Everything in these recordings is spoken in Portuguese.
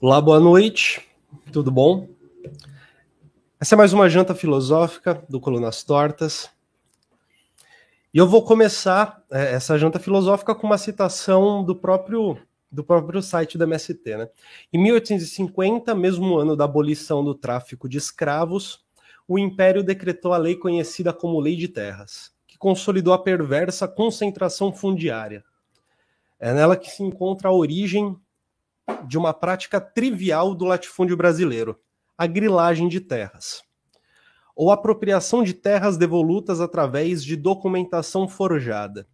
Olá, boa noite, tudo bom? Essa é mais uma janta filosófica do Colunas Tortas. E eu vou começar é, essa janta filosófica com uma citação do próprio do próprio site da MST. Né? Em 1850, mesmo ano da abolição do tráfico de escravos, o Império decretou a lei conhecida como Lei de Terras, que consolidou a perversa concentração fundiária. É nela que se encontra a origem de uma prática trivial do latifúndio brasileiro, a grilagem de terras, ou apropriação de terras devolutas através de documentação forjada,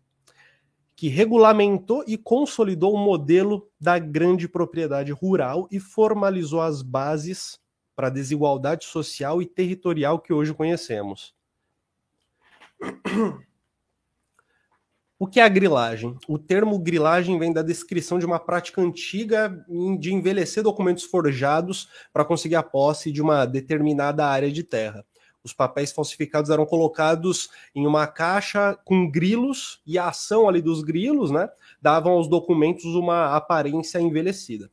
que regulamentou e consolidou o modelo da grande propriedade rural e formalizou as bases para a desigualdade social e territorial que hoje conhecemos. O que é a grilagem? O termo grilagem vem da descrição de uma prática antiga de envelhecer documentos forjados para conseguir a posse de uma determinada área de terra. Os papéis falsificados eram colocados em uma caixa com grilos e a ação ali dos grilos, né, davam aos documentos uma aparência envelhecida.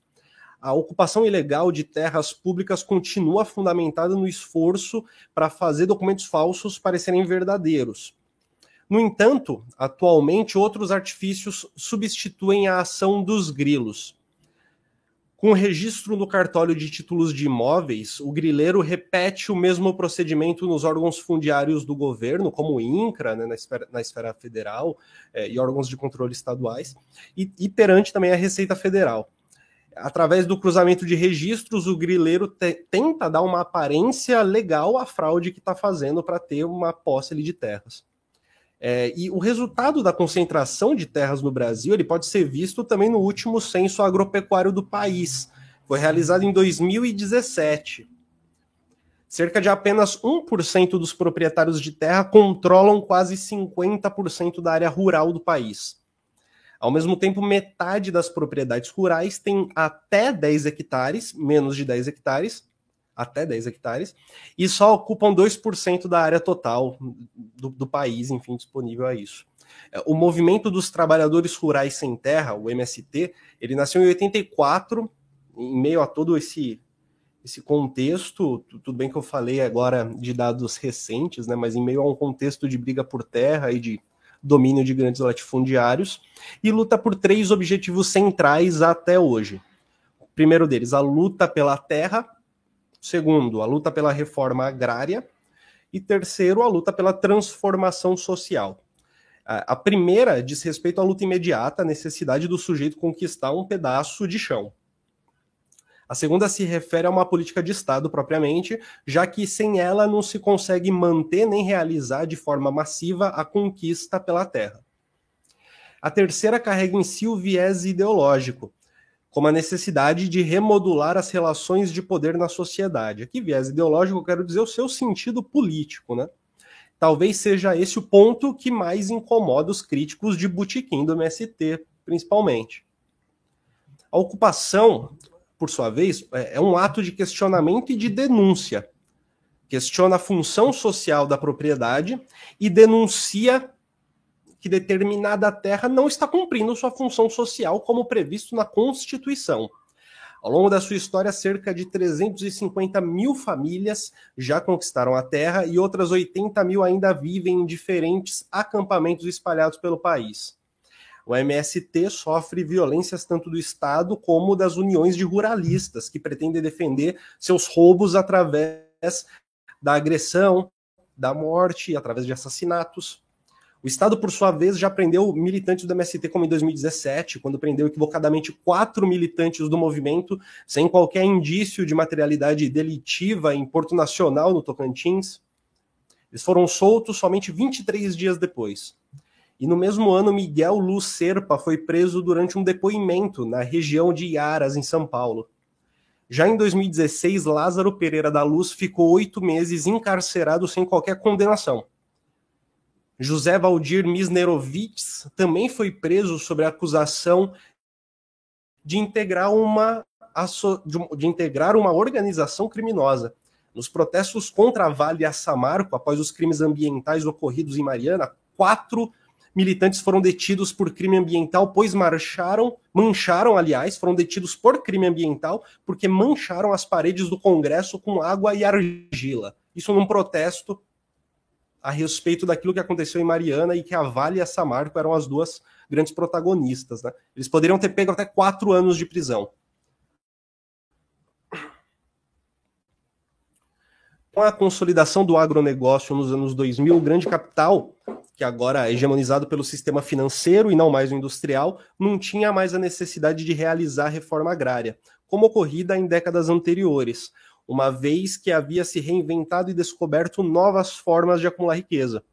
A ocupação ilegal de terras públicas continua fundamentada no esforço para fazer documentos falsos parecerem verdadeiros no entanto, atualmente outros artifícios substituem a ação dos grilos. Com o registro no cartório de títulos de imóveis, o grileiro repete o mesmo procedimento nos órgãos fundiários do governo, como o INCRA, né, na, esfera, na, esfera, federal, é, e órgãos de controle estaduais, e, e, perante também a Receita Federal. Através do cruzamento de registros, o grileiro te, tenta dar uma aparência legal à fraude que está fazendo para ter uma posse de terras. É, e o resultado da concentração de terras no Brasil ele pode ser visto também no último censo agropecuário do país. Foi realizado em 2017. Cerca de apenas 1% dos proprietários de terra controlam quase 50% da área rural do país. Ao mesmo tempo, metade das propriedades rurais tem até 10 hectares, menos de 10 hectares, até 10 hectares, e só ocupam 2% da área total do, do, país, enfim, disponível a isso. É, o Movimento dos Trabalhadores Rurais Sem Terra, o MST, ele nasceu em 84, em meio a todo esse esse contexto, tudo bem que eu falei agora de dados recentes, né, mas em meio a um contexto de briga por terra e de domínio de grandes latifundiários, e luta por três objetivos centrais até hoje. O primeiro deles, a luta pela terra, Segundo, a luta pela reforma agrária. E terceiro, a luta pela transformação social. A primeira diz respeito à luta imediata, a necessidade do sujeito conquistar um pedaço de chão. A segunda se refere a uma política de Estado propriamente, já que sem ela não se consegue manter nem realizar de forma massiva a conquista pela terra. A terceira carrega em si o viés ideológico, como a necessidade de remodular as relações de poder na sociedade. Aqui, viés ideológico, eu quero dizer o seu sentido político, né? Talvez seja esse o ponto que mais incomoda os críticos de Butiquim do MST, principalmente. A ocupação, por sua vez, é, é um ato de questionamento e de denúncia. Questiona a função social da propriedade e denuncia que determinada terra não está cumprindo sua função social como previsto na Constituição. Ao longo da sua história, cerca de 350 mil famílias já conquistaram a terra e outras 80 mil ainda vivem em diferentes acampamentos espalhados pelo país. O MST sofre violências tanto do Estado como das uniões de ruralistas, que pretendem defender seus roubos através da agressão, da morte, através de assassinatos. O Estado, por sua vez, já prendeu militantes do MST, como em 2017, quando prendeu equivocadamente quatro militantes do movimento, sem qualquer indício de materialidade delitiva em Porto Nacional, no Tocantins. Eles foram soltos somente 23 dias depois. E no mesmo ano, Miguel Luz Serpa foi preso durante um depoimento na região de Iaras, em São Paulo. Já em 2016, Lázaro Pereira da Luz ficou oito meses encarcerado sem qualquer condenação. José Valdir Misnerovitz também foi preso sobre a acusação de integrar uma de integrar uma organização criminosa. Nos protestos contra a Vale a Samarco, após os crimes ambientais ocorridos em Mariana, quatro militantes foram detidos por crime ambiental, pois marcharam, mancharam, aliás, foram detidos por crime ambiental porque mancharam as paredes do Congresso com água e argila. Isso num protesto a respeito daquilo que aconteceu em Mariana e que a Vale e a Samarco eram as duas grandes protagonistas. Né? Eles poderiam ter pego até quatro anos de prisão. Com a consolidação do agronegócio nos anos 2000, o grande capital que agora é hegemonizado pelo sistema financeiro e não mais o industrial, não tinha mais a necessidade de realizar reforma agrária, como ocorrida em décadas anteriores, uma vez que havia se reinventado e descoberto novas formas de acumular riqueza.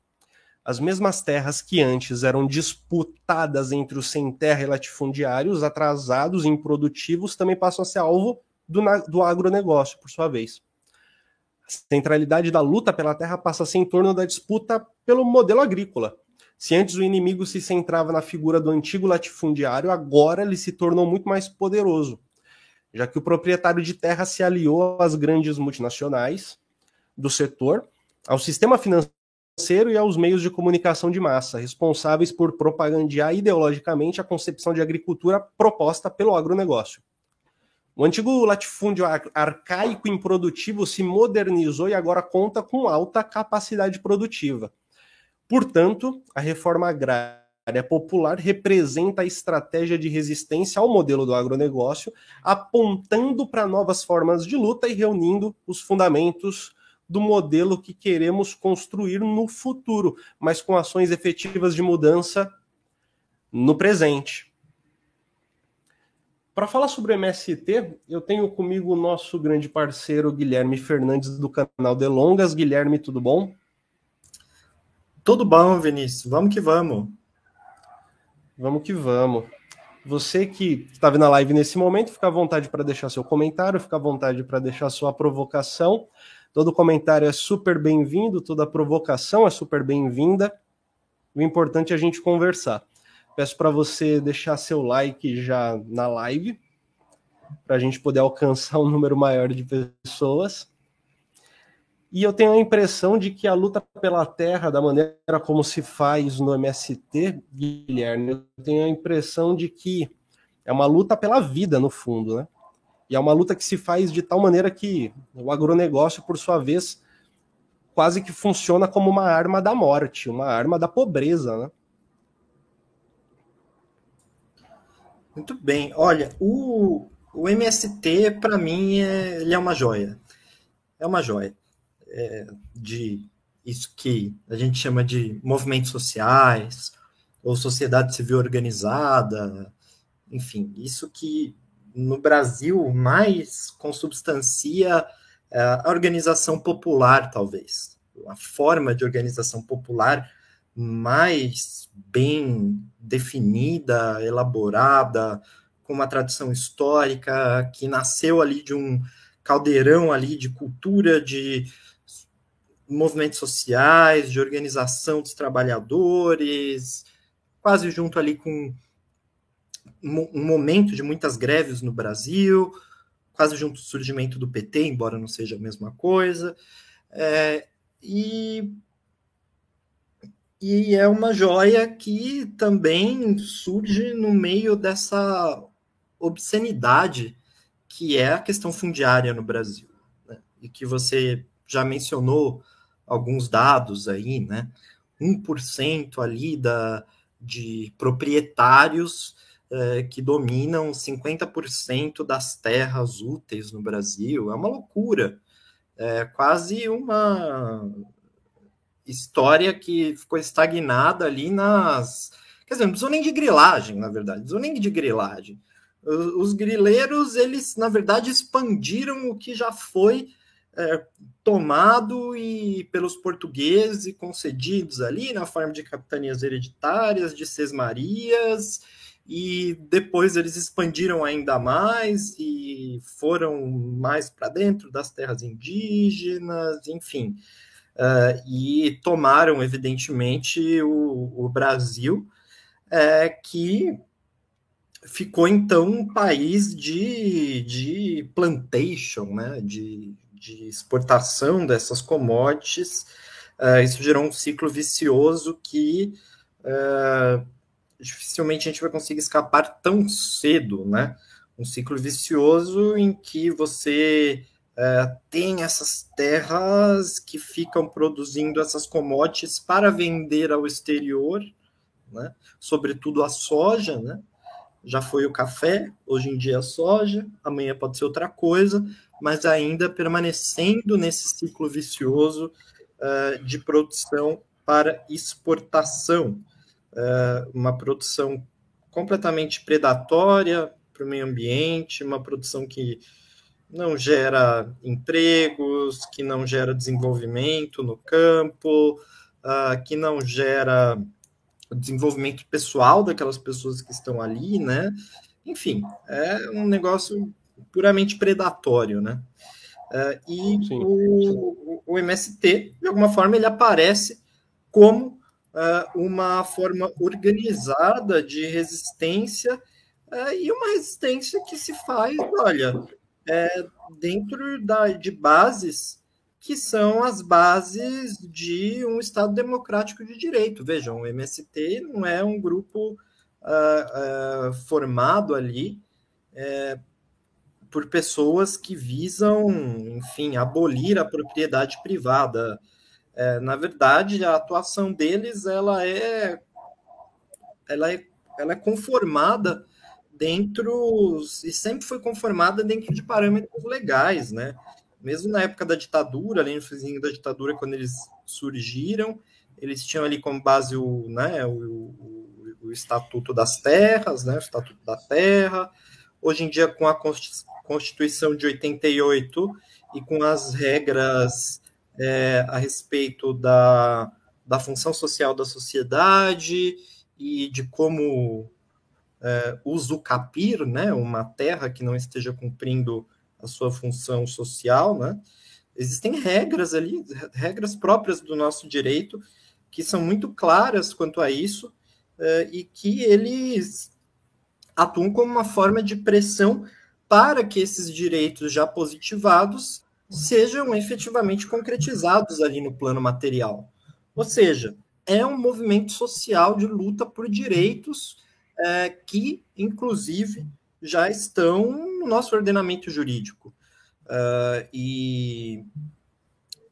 As mesmas terras que antes eram disputadas entre os sem terra e latifundiários, atrasados e improdutivos, também passam a ser alvo do, do agronegócio, por sua vez. A centralidade da luta pela terra passa a ser em torno da disputa pelo modelo agrícola. Se antes o inimigo se centrava na figura do antigo latifundiário, agora ele se tornou muito mais poderoso, já que o proprietário de terra se aliou às grandes multinacionais do setor, ao sistema financeiro e aos meios de comunicação de massa, responsáveis por propagandear ideologicamente a concepção de agricultura proposta pelo agronegócio. O antigo latifúndio arcaico e improdutivo se modernizou e agora conta com alta capacidade produtiva. Portanto, a reforma agrária popular representa a estratégia de resistência ao modelo do agronegócio, apontando para novas formas de luta e reunindo os fundamentos do modelo que queremos construir no futuro, mas com ações efetivas de mudança no presente. Para falar sobre o MST, eu tenho comigo o nosso grande parceiro Guilherme Fernandes do canal Delongas. Guilherme, tudo bom? Tudo bom, Vinícius. Vamos que vamos. Vamos que vamos. Você que está vendo a live nesse momento, fica à vontade para deixar seu comentário, fica à vontade para deixar sua provocação. Todo comentário é super bem-vindo, toda provocação é super bem-vinda. O importante é a gente conversar. Peço para você deixar seu like já na live, para a gente poder alcançar um número maior de pessoas. E eu tenho a impressão de que a luta pela terra, da maneira como se faz no MST, Guilherme, eu tenho a impressão de que é uma luta pela vida, no fundo, né? E é uma luta que se faz de tal maneira que o agronegócio, por sua vez, quase que funciona como uma arma da morte, uma arma da pobreza, né? Muito bem. Olha, o, o MST, para mim, é, ele é uma joia. É uma joia. É, de isso que a gente chama de movimentos sociais, ou sociedade civil organizada, enfim, isso que no Brasil mais consubstancia é, a organização popular, talvez. A forma de organização popular mais bem definida, elaborada, com uma tradição histórica que nasceu ali de um caldeirão ali de cultura, de movimentos sociais, de organização dos trabalhadores, quase junto ali com um momento de muitas greves no Brasil, quase junto ao surgimento do PT, embora não seja a mesma coisa. É, e e é uma joia que também surge no meio dessa obscenidade que é a questão fundiária no Brasil. Né? E que você já mencionou alguns dados aí, né? 1% ali da, de proprietários eh, que dominam 50% das terras úteis no Brasil. É uma loucura. É quase uma história que ficou estagnada ali nas. Quer dizer, não precisou nem de grilagem, na verdade, não precisou nem de grilagem. Os grileiros, eles, na verdade, expandiram o que já foi é, tomado e pelos portugueses e concedidos ali na forma de capitanias hereditárias, de sesmarias, e depois eles expandiram ainda mais e foram mais para dentro das terras indígenas, enfim. Uh, e tomaram, evidentemente, o, o Brasil, é, que ficou então um país de, de plantation, né, de, de exportação dessas commodities. Uh, isso gerou um ciclo vicioso que é, dificilmente a gente vai conseguir escapar tão cedo, né? Um ciclo vicioso em que você é, tem essas terras que ficam produzindo essas commodities para vender ao exterior, né? sobretudo a soja, né? já foi o café, hoje em dia é a soja, amanhã pode ser outra coisa, mas ainda permanecendo nesse ciclo vicioso uh, de produção para exportação, uh, uma produção completamente predatória para o meio ambiente, uma produção que não gera empregos, que não gera desenvolvimento no campo, uh, que não gera desenvolvimento pessoal daquelas pessoas que estão ali, né? Enfim, é um negócio puramente predatório, né? Uh, e sim, o, o, MST, de alguma forma, ele aparece como uh, uma forma organizada de resistência uh, e uma resistência que se faz, olha, é, dentro da, de bases que são as bases de um Estado democrático de direito. Vejam, o MST não é um grupo formado ali por pessoas que visam, enfim, abolir a propriedade privada. É, na verdade, a atuação deles ela é, ela é, ela é conformada dentro e sempre foi conformada dentro de parâmetros legais, né? mesmo na época da ditadura, ali no finzinho da ditadura, quando eles surgiram, eles tinham ali como base o, né, o, o, o Estatuto das Terras, né, o Estatuto da Terra. Hoje em dia, com a Constituição de 88 e com as regras é, a respeito da, da função social da sociedade e de como é, usucapir né, uma terra que não esteja cumprindo a sua função social, né? Existem regras ali, regras próprias do nosso direito, que são muito claras quanto a isso, uh, e que eles atuam como uma forma de pressão para que esses direitos já positivados sejam efetivamente concretizados ali no plano material. Ou seja, é um movimento social de luta por direitos é, que, inclusive, já estão no nosso ordenamento jurídico. Uh, e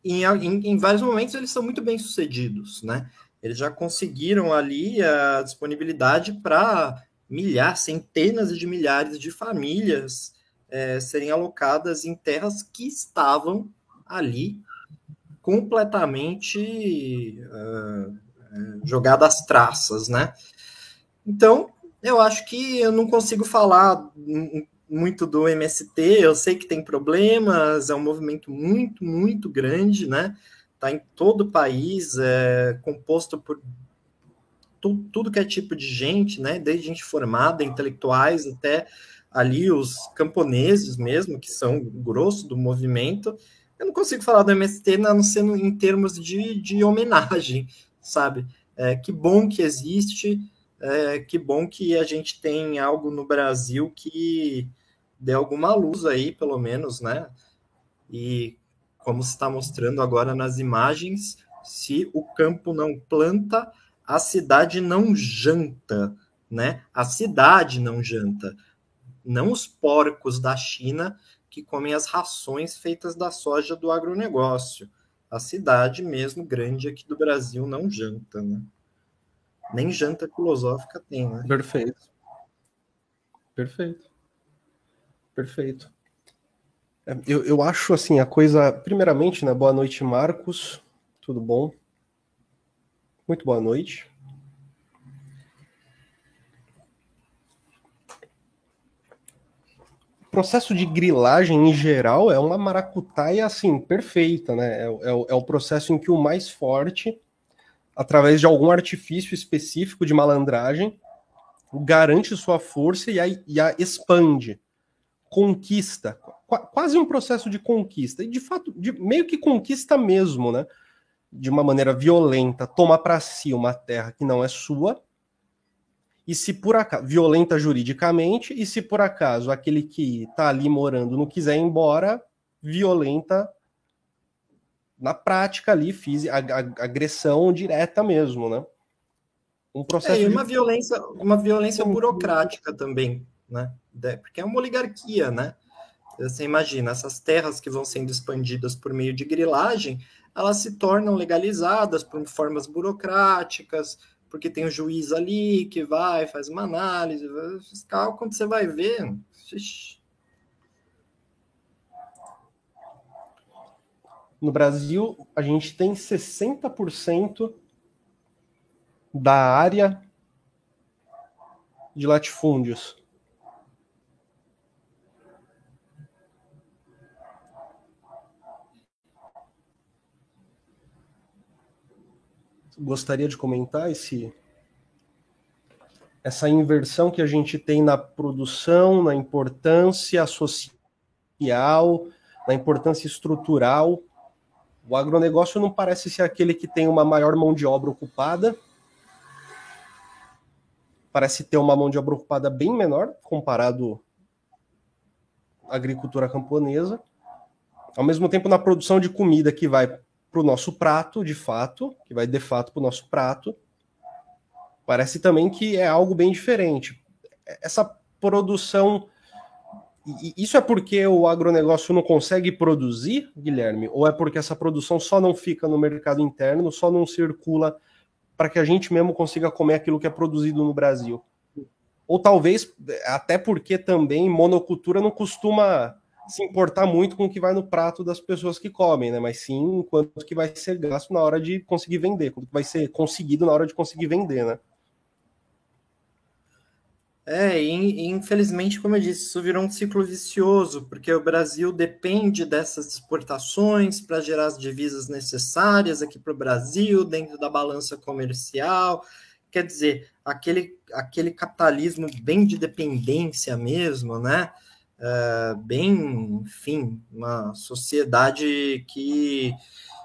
em, em, em, vários momentos eles são muito bem sucedidos, né? Eles já conseguiram ali a disponibilidade para milhares, centenas de milhares de famílias é, serem alocadas em terras que estavam ali completamente uh, jogadas traças, né? Então, eu acho que eu não consigo falar muito do MST, eu sei que tem problemas, é um movimento muito, muito grande, né? Está em todo o país, é composto por tu, tudo que é tipo de gente, né? Desde gente formada, intelectuais, até ali os camponeses mesmo, que são o grosso do movimento. Eu não consigo falar do MST não sendo em termos de, de homenagem, sabe? É, que bom que existe, é, que bom que a gente tem algo no Brasil que dê alguma luz aí, pelo menos, né? E como se está mostrando agora nas imagens, se o campo não planta, a cidade não janta, né? A cidade não janta, não os porcos da China que comem as rações feitas da soja do agronegócio. A cidade mesmo grande aqui do Brasil não janta, né? Nem janta filosófica tem, né? Perfeito. Perfeito. Perfeito. Eu, eu acho assim, a coisa. Primeiramente, né? Boa noite, Marcos. Tudo bom? Muito boa noite. O processo de grilagem em geral é uma maracutaia assim, perfeita, né? É, é, é o processo em que o mais forte através de algum artifício específico de malandragem, garante sua força e a, e a expande, conquista, qu quase um processo de conquista, e de fato, de, meio que conquista mesmo, né? De uma maneira violenta, toma para si uma terra que não é sua, e se por acaso, violenta juridicamente, e se por acaso aquele que está ali morando não quiser ir embora, violenta na prática ali, fiz a, a, agressão direta mesmo, né? Um processo é, e uma de... violência, uma violência burocrática também, né? Porque é uma oligarquia, né? Você imagina, essas terras que vão sendo expandidas por meio de grilagem, elas se tornam legalizadas por formas burocráticas, porque tem um juiz ali que vai, faz uma análise fiscal, quando você vai ver. Xixi. No Brasil, a gente tem 60% da área de latifúndios. Gostaria de comentar esse essa inversão que a gente tem na produção, na importância social, na importância estrutural. O agronegócio não parece ser aquele que tem uma maior mão de obra ocupada, parece ter uma mão de obra ocupada bem menor comparado à agricultura camponesa. Ao mesmo tempo, na produção de comida que vai para o nosso prato, de fato, que vai de fato para o nosso prato, parece também que é algo bem diferente. Essa produção. Isso é porque o agronegócio não consegue produzir, Guilherme? Ou é porque essa produção só não fica no mercado interno, só não circula para que a gente mesmo consiga comer aquilo que é produzido no Brasil. Ou talvez até porque também monocultura não costuma se importar muito com o que vai no prato das pessoas que comem, né? Mas sim quanto que vai ser gasto na hora de conseguir vender, quanto que vai ser conseguido na hora de conseguir vender, né? É, e infelizmente, como eu disse, isso virou um ciclo vicioso, porque o Brasil depende dessas exportações para gerar as divisas necessárias aqui para o Brasil, dentro da balança comercial. Quer dizer, aquele, aquele capitalismo bem de dependência mesmo, né? É, bem, enfim, uma sociedade que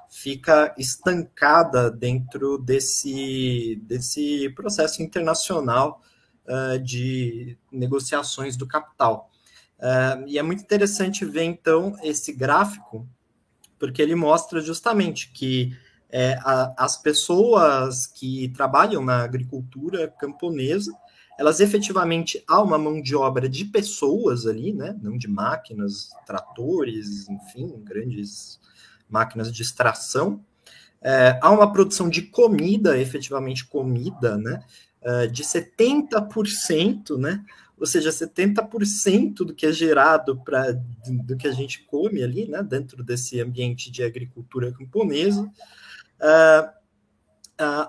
fica estancada dentro desse, desse processo internacional uh, de negociações do capital. Uh, e é muito interessante ver, então, esse gráfico, porque ele mostra justamente que é, a, as pessoas que trabalham na agricultura camponesa, elas efetivamente há uma mão de obra de pessoas ali, né? Não de máquinas, tratores, enfim, grandes máquinas de extração. É, há uma produção de comida, efetivamente comida, né? uh, de 70%, né? Ou seja, 70% do que é gerado para do que a gente come ali, né? Dentro desse ambiente de agricultura camponesa. Uh,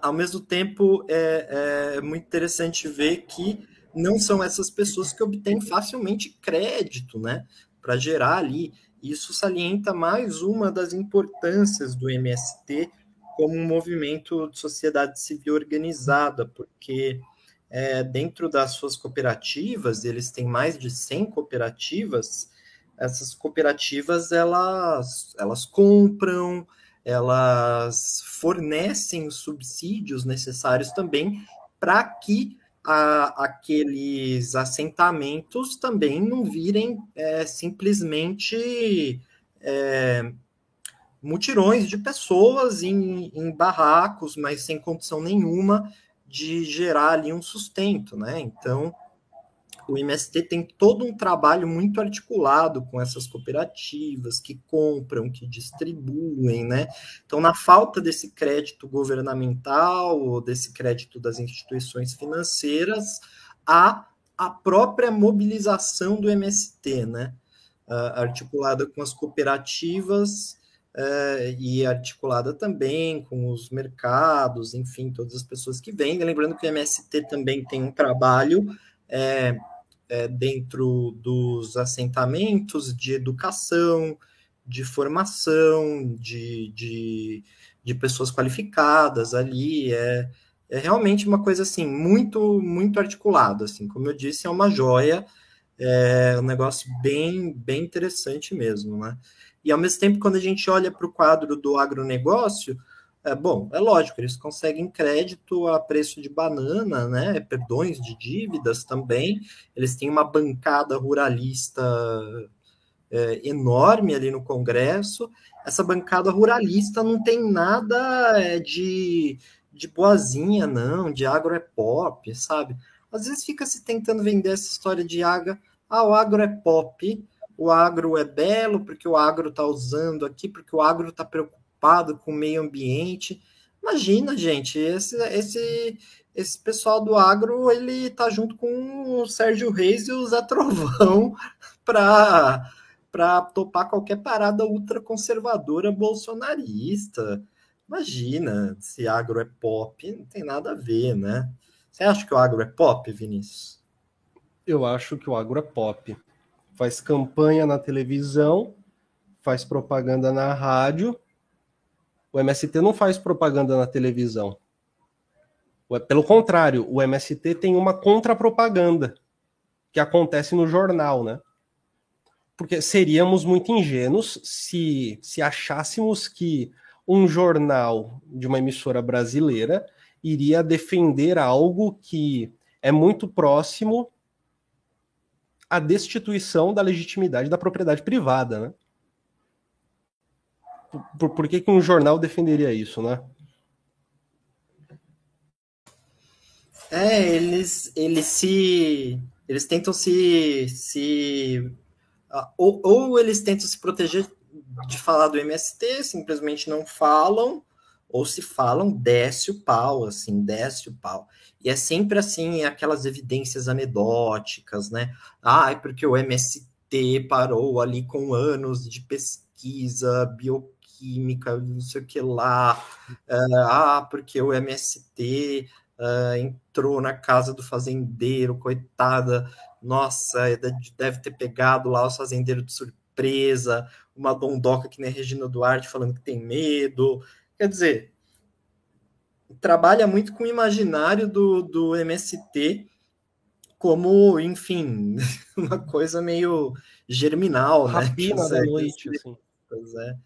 ao mesmo tempo, é, é muito interessante ver que não são essas pessoas que obtêm facilmente crédito, né? Para gerar ali. Isso salienta mais uma das importâncias do MST como um movimento de sociedade civil organizada, porque é, dentro das suas cooperativas, eles têm mais de 100 cooperativas, essas cooperativas, elas, elas compram, elas fornecem os subsídios necessários também para que a, aqueles assentamentos também não virem é, simplesmente é, mutirões de pessoas em, em barracos, mas sem condição nenhuma de gerar ali um sustento, né? Então, o MST tem todo um trabalho muito articulado com essas cooperativas que compram, que distribuem, né? Então, na falta desse crédito governamental ou desse crédito das instituições financeiras, há a própria mobilização do MST, né? Uh, articulada com as cooperativas uh, e articulada também com os mercados, enfim, todas as pessoas que vendem. Lembrando que o MST também tem um trabalho é, é, dentro dos assentamentos de educação, de formação, de, de, de pessoas qualificadas ali. É, é realmente uma coisa assim muito muito articulada assim como eu disse é uma joia é um negócio bem bem interessante mesmo né e ao mesmo tempo, quando a gente olha para o quadro do agronegócio, é, bom, é lógico, eles conseguem crédito a preço de banana, né? Perdões de dívidas também. Eles têm uma bancada ruralista é, enorme ali no Congresso. Essa bancada ruralista não tem nada é, de, de boazinha, não, de agro é pop, sabe? Às vezes fica se tentando vender essa história de aga, ah, o agro é pop, o agro é belo porque o agro está usando aqui, porque o agro está preocupado com o meio ambiente. Imagina, gente, esse, esse, esse pessoal do agro, ele tá junto com o Sérgio Reis e o Zé Trovão para topar qualquer parada ultraconservadora bolsonarista. Imagina, se agro é pop, não tem nada a ver, né? Você acha que o agro é pop, Vinícius? Eu acho que o agro é pop. Faz campanha na televisão, faz propaganda na rádio. O MST não faz propaganda na televisão. Pelo contrário, o MST tem uma contrapropaganda que acontece no jornal, né? Porque seríamos muito ingênuos se, se achássemos que um jornal de uma emissora brasileira iria defender algo que é muito próximo à destituição da legitimidade da propriedade privada, né? Por, por que, que um jornal defenderia isso, né? É, eles, eles se. Eles tentam se. se ou, ou eles tentam se proteger de falar do MST, simplesmente não falam, ou se falam, desce o pau, assim, desce o pau. E é sempre assim, aquelas evidências anedóticas, né? Ah, é porque o MST parou ali com anos de pesquisa bioquímica, não sei o que lá. ah, porque o MST uh, entrou na casa do fazendeiro, coitada, nossa, deve ter pegado lá o fazendeiro de surpresa, uma dondoca que nem Regina Duarte falando que tem medo. Quer dizer, trabalha muito com o imaginário do, do MST como, enfim, uma coisa meio germinal, né? Rapina da noite, assim. Pois é.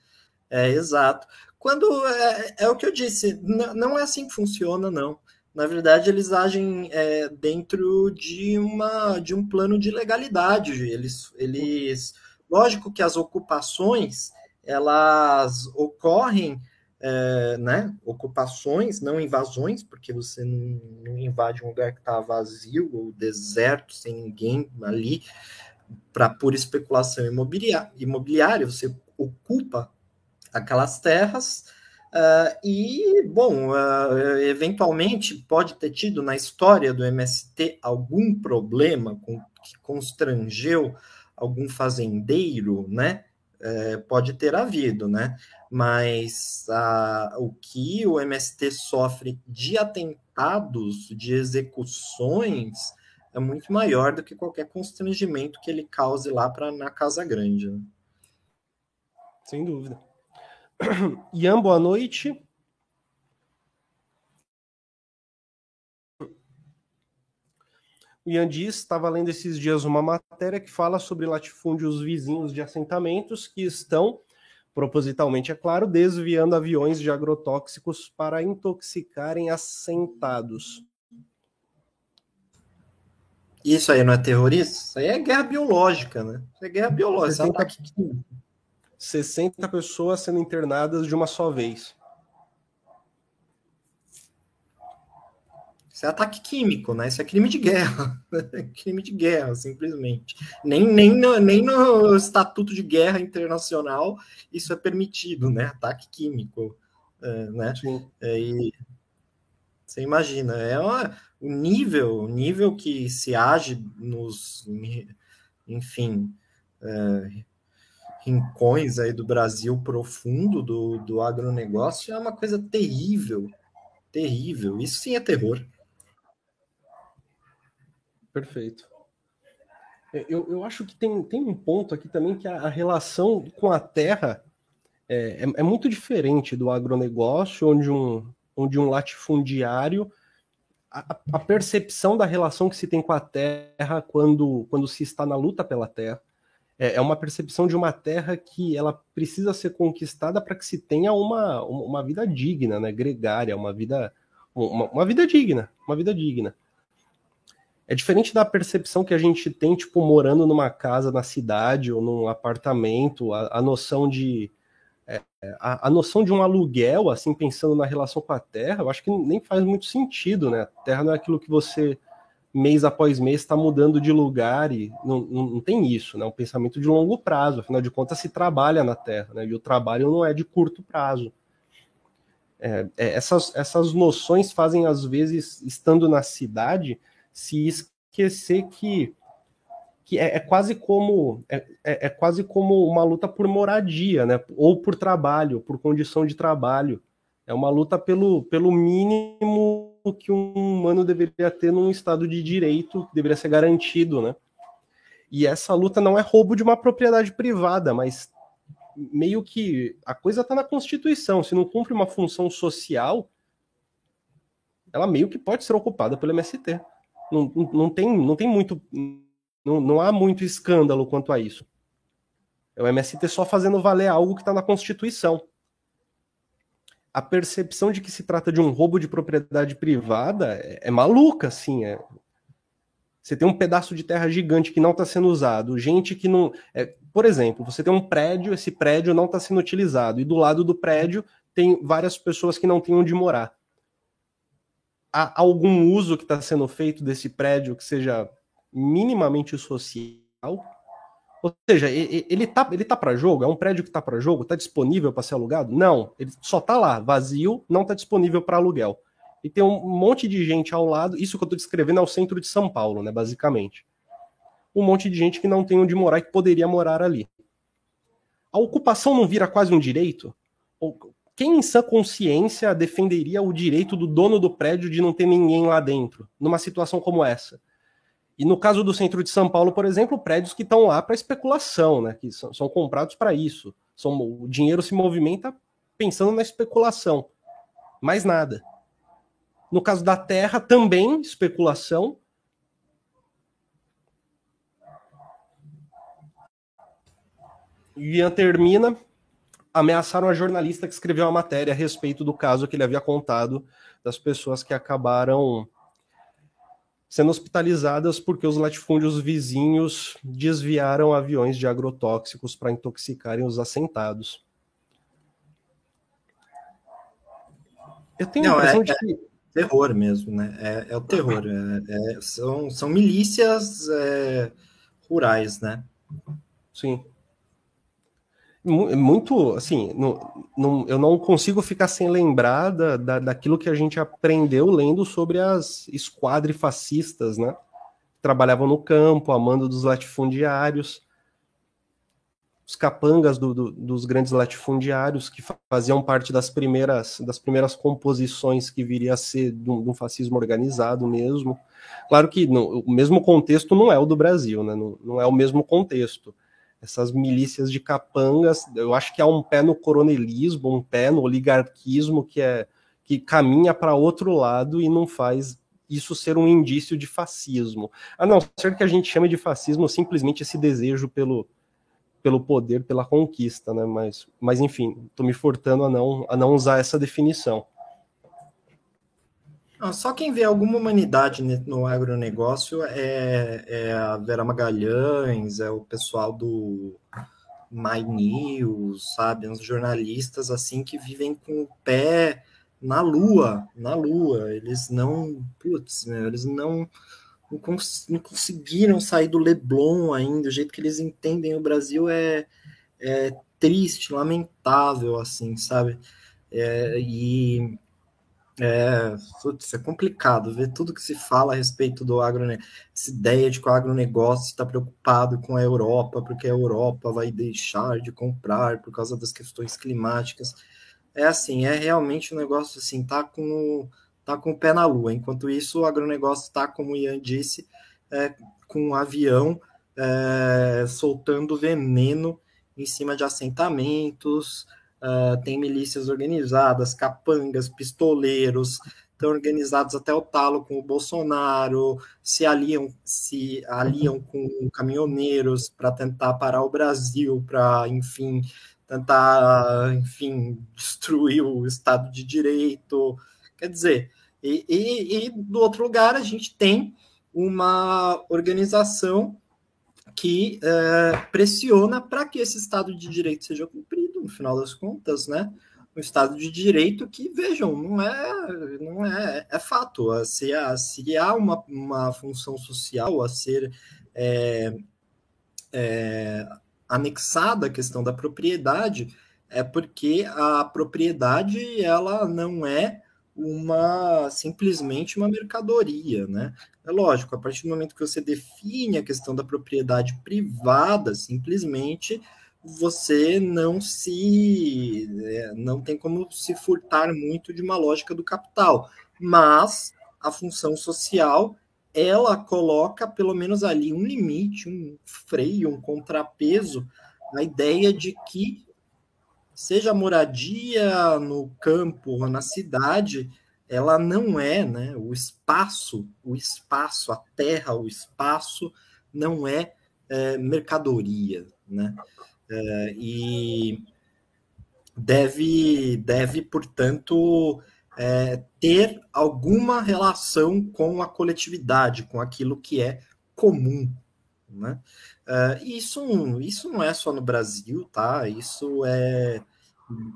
É, exato. Quando é, é o que eu disse, não é assim que funciona, não na verdade, eles agem é, dentro de, uma, de um plano de legalidade. Eles, eles, lógico que as ocupações elas ocorrem, é, né? Ocupações, não invasões, porque você não, invade um lugar que está vazio ou deserto, sem ninguém ali, para pura especulação imobiliária. Você ocupa aquelas terras Uh, e, bom, uh, eventualmente pode ter tido na história do MST algum problema com, que constrangeu algum fazendeiro, né? Uh, pode ter havido, né? Mas o que o MST sofre de atentados, de execuções, é muito maior do que qualquer constrangimento que ele cause lá pra, na Casa Grande. Né? Sem dúvida. Ian, boa noite. O Ian diz, estava lendo esses dias uma matéria que fala sobre latifúndios vizinhos de assentamentos que estão, propositalmente é claro, desviando aviões de agrotóxicos para intoxicarem assentados. Isso aí não é terrorismo? Isso aí é guerra biológica, né? Isso é guerra biológica. 60, 60 pessoas sendo internadas de uma só vez. Isso é ataque químico, né? Isso é crime de guerra. crime de guerra, simplesmente. Nem, nem, no, nem no Estatuto de Guerra Internacional isso é permitido, né? Ataque químico. É, né? É, e você imagina, é uma, o nível, o nível que se age nos, enfim, é, rincões aí do Brasil profundo do, do agronegócio é uma coisa terrível, terrível. Isso sim é terror. Perfeito. É, eu, eu acho que tem, tem um ponto aqui também que a, a relação com a terra é, é, é, muito diferente do agronegócio, onde um, onde um latifundiário, a, a percepção da relação que se tem com a terra quando, quando se está na luta pela terra, é, é uma percepção de uma terra que ela precisa ser conquistada para que se tenha uma, uma vida digna, né, gregária, uma vida uma, uma, vida digna, uma vida digna. É diferente da percepção que a gente tem, tipo, morando numa casa na cidade ou num apartamento, a, a noção de, é, a, a, noção de um aluguel, assim, pensando na relação com a terra, eu acho que nem faz muito sentido, né? A terra não é aquilo que você, mês após mês, está mudando de lugar e não, não, não, tem isso, né? É um pensamento de longo prazo, afinal de contas, se trabalha na terra, né? E o trabalho não é de curto prazo. É, é, essas, essas noções fazem, às vezes, estando na cidade, se esquecer que que é, é quase como é, é, é, quase como uma luta por moradia, né? Ou por trabalho, por condição de trabalho. É uma luta pelo, pelo mínimo que um humano deveria ter num estado de direito, deveria ser garantido, né? E essa luta não é roubo de uma propriedade privada, mas meio que a coisa está na Constituição. Se não cumpre uma função social, ela meio que pode ser ocupada pelo MST. Não, não, não tem, não tem muito não, não há muito escândalo quanto a isso. É o MST só fazendo valer algo que está na Constituição. A percepção de que se trata de um roubo de propriedade privada é, é maluca, assim. É... Você tem um pedaço de terra gigante que não está sendo usado, gente que não. É... Por exemplo, você tem um prédio, esse prédio não está sendo utilizado, e do lado do prédio tem várias pessoas que não têm onde morar. Há algum uso que está sendo feito desse prédio que seja minimamente social. Ou seja, ele tá, ele tá para jogo? É um prédio que tá para jogo? Tá disponível para ser alugado? Não, ele só tá lá, vazio, não tá disponível para aluguel. E tem um monte de gente ao lado, isso que eu tô descrevendo é o centro de São Paulo, né, basicamente. Um monte de gente que não tem onde morar e que poderia morar ali. A ocupação não vira quase um direito? Quem em sã consciência defenderia o direito do dono do prédio de não ter ninguém lá dentro, numa situação como essa? E no caso do centro de São Paulo, por exemplo, prédios que estão lá para especulação, né? Que são, são comprados para isso. São, o dinheiro se movimenta pensando na especulação. Mais nada. No caso da terra, também especulação. Ian termina. Ameaçaram a jornalista que escreveu a matéria a respeito do caso que ele havia contado das pessoas que acabaram sendo hospitalizadas porque os latifúndios vizinhos desviaram aviões de agrotóxicos para intoxicarem os assentados. Eu tenho Não, a impressão é, de que. É terror mesmo, né? É, é o terror. É, é são, são milícias é, rurais, né? Sim muito, assim, eu não consigo ficar sem lembrar da, da, daquilo que a gente aprendeu lendo sobre as esquadrifascistas, né? Trabalhavam no campo, amando dos latifundiários, os capangas do, do, dos grandes latifundiários que faziam parte das primeiras, das primeiras composições que viria a ser de um, fascismo organizado mesmo. Claro que o mesmo contexto não é o do Brasil, né? não, não é o mesmo contexto essas milícias de capangas. Eu acho que há um pé no coronelismo, um pé no oligarquismo que é que caminha para outro lado e não faz isso ser um indício de fascismo. A não ser que a gente chame de fascismo simplesmente esse desejo pelo, pelo poder, pela conquista, né? Mas, mas enfim, estou me furtando a não, a não usar essa definição. Só quem vê alguma humanidade no agronegócio é, é a Vera Magalhães, é o pessoal do My News, sabe? Uns jornalistas assim que vivem com o pé na lua, na lua. Eles não, putz, eles não, não, cons não, conseguiram sair do Leblon ainda. O jeito que eles entendem o Brasil é, é triste, lamentável, assim, sabe? É, e é, putz, é complicado ver tudo que se fala a respeito do agronegócio, essa ideia de que o agronegócio está preocupado com a Europa, porque a Europa vai deixar de comprar por causa das questões climáticas. É assim, é realmente um negócio assim, tá com, tá com o pé na lua. Enquanto isso, o agronegócio está, como o Ian disse, é, com um avião é, soltando veneno em cima de assentamentos, Uh, tem milícias organizadas, capangas, pistoleiros, estão organizados até o talo com o Bolsonaro, se aliam, se aliam com caminhoneiros para tentar parar o Brasil, para, enfim, tentar, enfim, destruir o Estado de Direito. Quer dizer, e, e, e do outro lugar a gente tem uma organização que é, pressiona para que esse Estado de Direito seja cumprido no final das contas, né? Um Estado de Direito que, vejam, não é, não é, é fato. Se há, se há uma, uma função social a ser é, é, anexada à questão da propriedade, é porque a propriedade ela não é uma simplesmente uma mercadoria, né? É lógico, a partir do momento que você define a questão da propriedade privada, simplesmente você não se é, não tem como se furtar muito de uma lógica do capital, mas a função social ela coloca pelo menos ali um limite, um freio, um contrapeso a ideia de que seja moradia no campo ou na cidade, ela não é, né? O espaço, o espaço, a terra, o espaço não é, é mercadoria, né? É, e deve, deve portanto, é, ter alguma relação com a coletividade, com aquilo que é comum, né? Uh, isso, isso não é só no Brasil, tá? Isso é,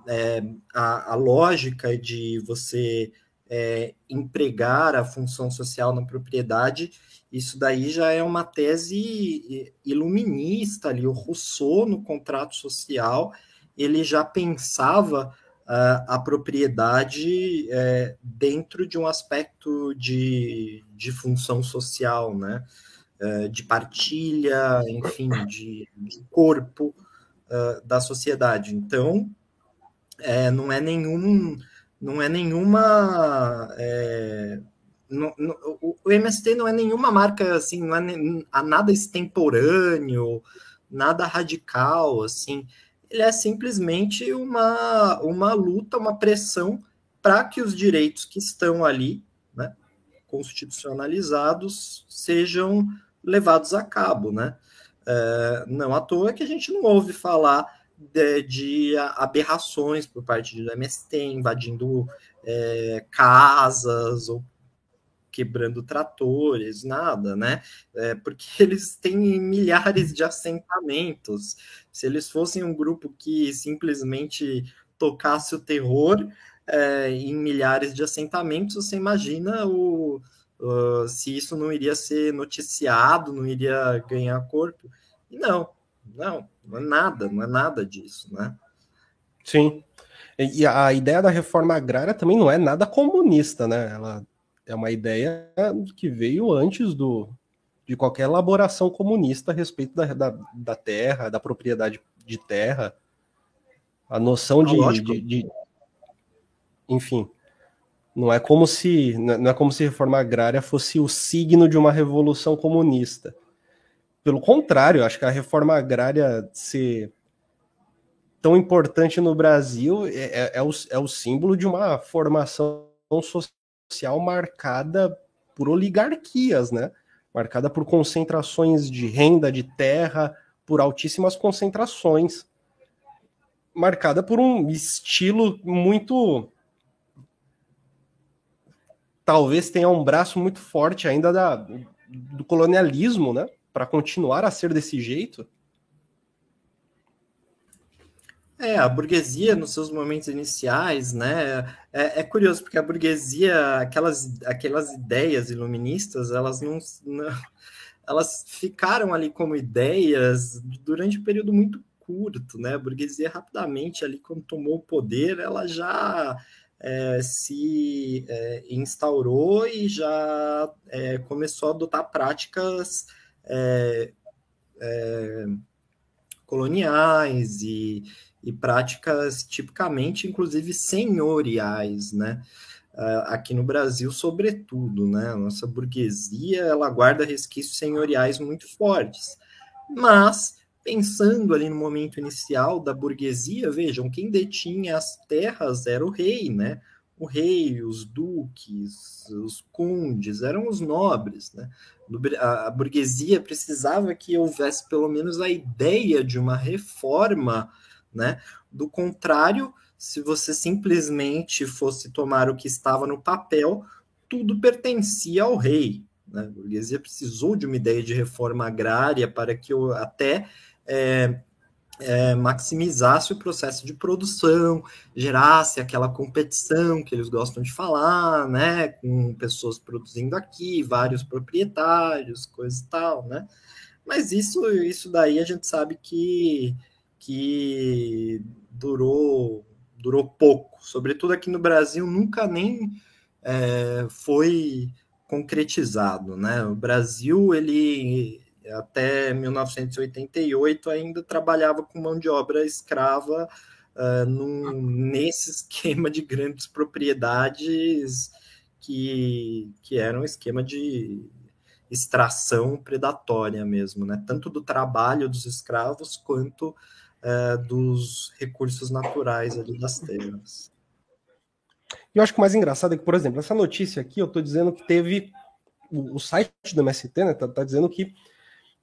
é a, a, lógica de você é, empregar a função social na propriedade. Isso daí já é uma tese iluminista ali. O Rousseau, no contrato social, ele já pensava uh, a propriedade é, dentro de um aspecto de, de função social, né? Eh, de partilha, enfim, de, de corpo uh, da sociedade. Então, é, não é nenhum, não é nenhuma no, no, o MST não é nenhuma marca assim, não é nada extemporâneo, nada radical, assim. Ele é simplesmente uma, uma luta, uma pressão para que os direitos que estão ali, né, constitucionalizados, sejam levados a cabo, né? É, não à toa que a gente não ouve falar de, de aberrações por parte do MST, invadindo é, casas ou quebrando tratores, nada, né? É, porque eles têm milhares de assentamentos. Se eles fossem um grupo que simplesmente tocasse o terror é, em milhares de assentamentos, você imagina o, uh, se isso não iria ser noticiado, não iria ganhar corpo. E não, não, não é nada, não é nada disso, né? Sim. E a ideia da reforma agrária também não é nada comunista, né? Ela é uma ideia que veio antes do, de qualquer elaboração comunista a respeito da, da, da terra, da propriedade de terra, a noção ah, de, de, de, enfim, não é como se não é como se reforma agrária fosse o signo de uma revolução comunista. Pelo contrário, acho que a reforma agrária ser tão importante no Brasil é, é, é, o, é o símbolo de uma formação social marcada por oligarquias, né? Marcada por concentrações de renda, de terra, por altíssimas concentrações. Marcada por um estilo muito talvez tenha um braço muito forte ainda da, do colonialismo, né? Para continuar a ser desse jeito. É, a burguesia, nos seus momentos iniciais, né? É, é, curioso, porque a burguesia, aquelas, aquelas ideias iluministas, elas não, não, Elas ficaram ali como ideias durante um período muito curto, né? A burguesia rapidamente ali, quando tomou o poder, ela já é, se é, instaurou e já é, começou a adotar práticas é, é, coloniais e, e, práticas tipicamente, inclusive, senhoriais, né? É, aqui no Brasil, sobretudo, né? A nossa burguesia ela guarda resquícios senhoriais muito fortes, mas pensando ali no momento inicial da burguesia, vejam, quem detinha as terras era o rei, né? O rei, os duques, os condes, eram os nobres, né? A burguesia precisava que houvesse pelo menos a ideia de uma reforma, né? Do contrário, se você simplesmente fosse tomar o que estava no papel, tudo pertencia ao rei. Né? Burguesia precisou de uma ideia de reforma agrária para que até é, é, maximizasse o processo de produção, gerasse aquela competição que eles gostam de falar, né, com pessoas produzindo aqui, vários proprietários, coisa e tal, né? Mas isso, isso daí a gente sabe que, que durou, durou pouco, sobretudo aqui no Brasil, nunca nem é, foi concretizado, né? O Brasil, ele até 1988 ainda trabalhava com mão de obra escrava uh, num, nesse esquema de grandes propriedades que, que era um esquema de extração predatória mesmo, né? tanto do trabalho dos escravos quanto uh, dos recursos naturais ali das terras. E eu acho que o mais engraçado é que, por exemplo, essa notícia aqui, eu estou dizendo que teve o, site do MST, né, tá, tá dizendo que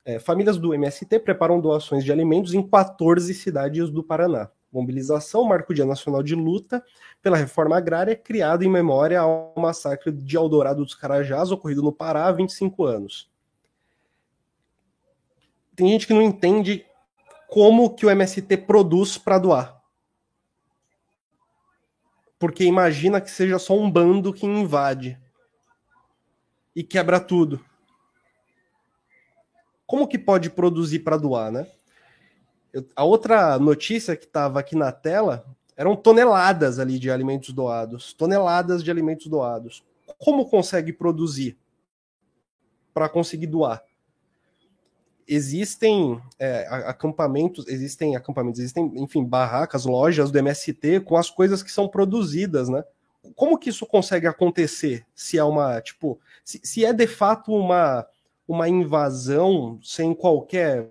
é, famílias do MST preparam doações de alimentos em 14 cidades do Paraná. Mobilização marca o Dia Nacional de Luta pela Reforma Agrária, criado em memória ao massacre de Eldorado dos Carajás, ocorrido no Pará há 25 anos. Tem gente que não entende como que o MST produz para doar. Porque imagina que seja só um bando que invade e quebra tudo como que pode produzir para doar, né? Eu, a outra notícia que estava aqui na tela eram toneladas ali de alimentos doados, toneladas de alimentos doados. Como consegue produzir para conseguir doar? Existem é, acampamentos, existem acampamentos, existem, enfim, barracas, lojas do MST com as coisas que são produzidas, né? Como que isso consegue acontecer? Se é uma, tipo, se, se é de fato uma uma invasão sem qualquer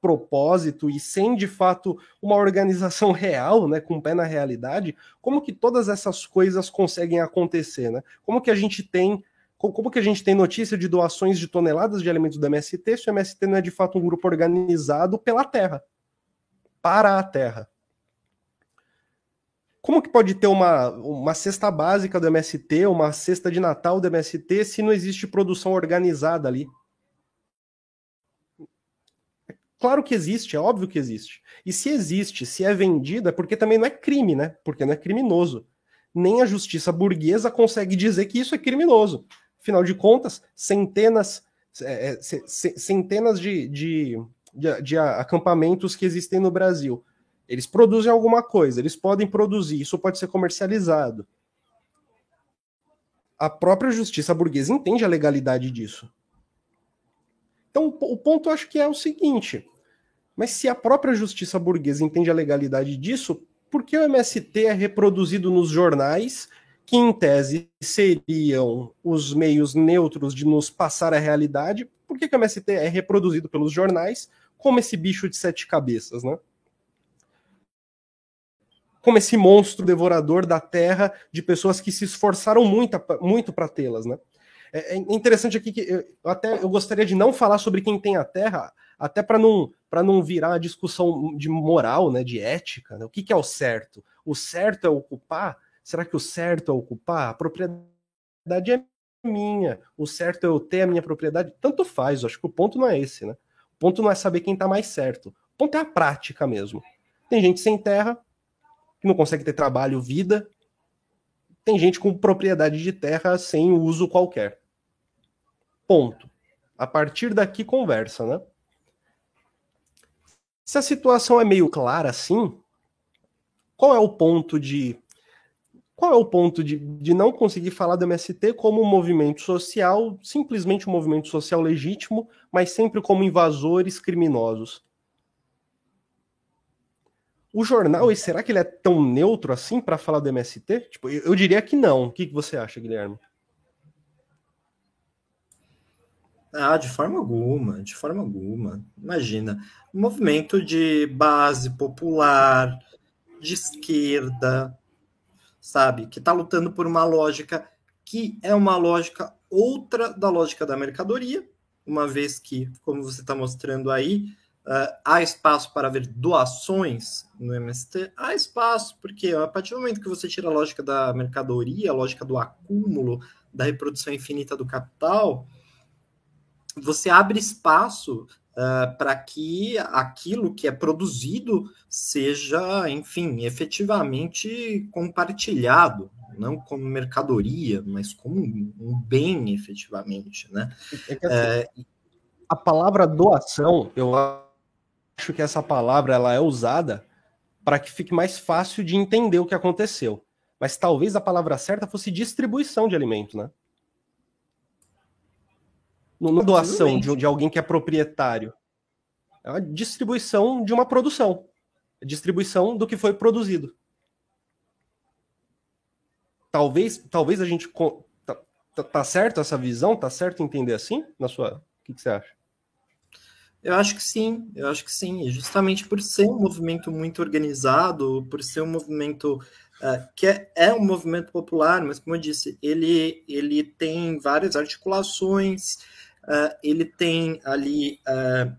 propósito e sem de fato uma organização real, né, com pé na realidade, como que todas essas coisas conseguem acontecer, né? Como que a gente tem como que a gente tem notícia de doações de toneladas de alimentos do MST se o MST não é de fato um grupo organizado pela terra, para a terra? Como que pode ter uma, uma cesta básica do MST, uma cesta de Natal do MST, se não existe produção organizada ali? Claro que existe, é óbvio que existe. E se existe, se é vendida, é porque também não é crime, né? Porque não é criminoso. Nem a justiça burguesa consegue dizer que isso é criminoso. Afinal de contas, centenas, é, é centenas de, de, de, de acampamentos que existem no Brasil. Eles produzem alguma coisa, eles podem produzir, isso pode ser comercializado. A própria justiça burguesa entende a legalidade disso. Então, o ponto acho que é o seguinte: mas se a própria justiça burguesa entende a legalidade disso, por que o MST é reproduzido nos jornais, que em tese seriam os meios neutros de nos passar a realidade? Por que, que o MST é reproduzido pelos jornais como esse bicho de sete cabeças, né? Como esse monstro devorador da terra de pessoas que se esforçaram muito, muito para tê-las, né? É, é interessante aqui que eu, até eu gostaria de não falar sobre quem tem a terra, até para não para não virar uma discussão de moral, né, de ética. Né? O que, que é o certo? O certo é ocupar? Será que o certo é ocupar? A propriedade é minha. O certo é eu ter a minha propriedade. Tanto faz. acho que o ponto não é esse, né? O ponto não é saber quem está mais certo. O ponto é a prática mesmo. Tem gente sem terra que não consegue ter trabalho, vida. Tem gente com propriedade de terra sem uso qualquer. Ponto. A partir daqui conversa, né? Se a situação é meio clara assim, qual é o ponto de qual é o ponto de, de não conseguir falar do MST como um movimento social, simplesmente um movimento social legítimo, mas sempre como invasores criminosos? O jornal, será que ele é tão neutro assim para falar do MST? Tipo, eu, eu, diria que não. O que, que você acha, Guilherme? Ah, de forma alguma, de forma alguma. Imagina, movimento de base popular, de esquerda, sabe, que está lutando por uma lógica que é uma lógica outra da lógica da mercadoria, uma vez que, como você está mostrando aí, uh, há espaço para haver doações no MST, há espaço, porque a partir do momento que você tira a lógica da mercadoria, a lógica do acúmulo, da reprodução infinita do capital, você abre espaço uh, para que aquilo que é produzido seja, enfim, efetivamente compartilhado, não como mercadoria, mas como um bem efetivamente, né? É que, assim, é, a palavra doação, eu acho que essa palavra ela é usada para que fique mais fácil de entender o que aconteceu. Mas talvez a palavra certa fosse distribuição de alimento, né? Não é doação de, de alguém que é proprietário. É uma distribuição de uma produção. É distribuição do que foi produzido. Talvez, talvez a gente. Tá, tá, tá certo essa visão? Tá certo entender assim? Na sua. O que, que você acha? Eu acho que sim, eu acho que sim. E justamente por ser um movimento muito organizado, por ser um movimento uh, que é, é, um movimento popular, mas como eu disse, ele, ele tem várias articulações, uh, ele tem ali uh,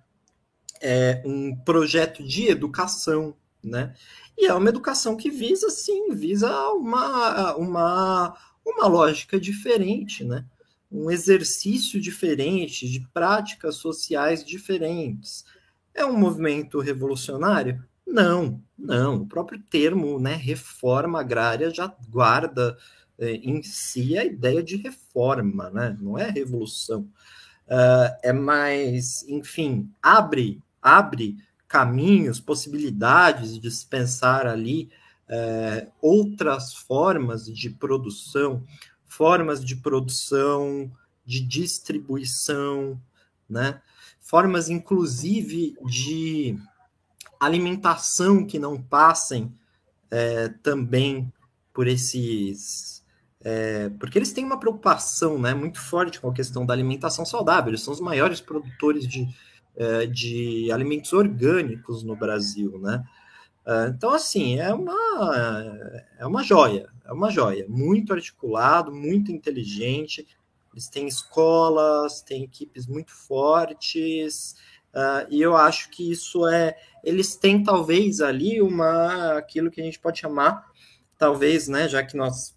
é, um projeto de educação, né? E é uma educação que visa, sim, visa uma, uma, uma lógica diferente, né? um exercício diferente, de práticas sociais diferentes. É um movimento revolucionário? Não, não. O próprio termo, né, reforma agrária, já guarda é, em si a ideia de reforma, né? Não é revolução. Uh, é mais, enfim, abre, abre caminhos, possibilidades de se pensar ali uh, outras formas de produção, formas de produção, de distribuição, né? formas inclusive de alimentação que não passem é, também por esses. É, porque eles têm uma preocupação né, muito forte com a questão da alimentação saudável, eles são os maiores produtores de, é, de alimentos orgânicos no Brasil, né? É, então, assim, é uma, é uma joia, é uma joia, muito articulado, muito inteligente. Eles têm escolas, têm equipes muito fortes, uh, e eu acho que isso é. Eles têm talvez ali uma aquilo que a gente pode chamar, talvez, né, já que nós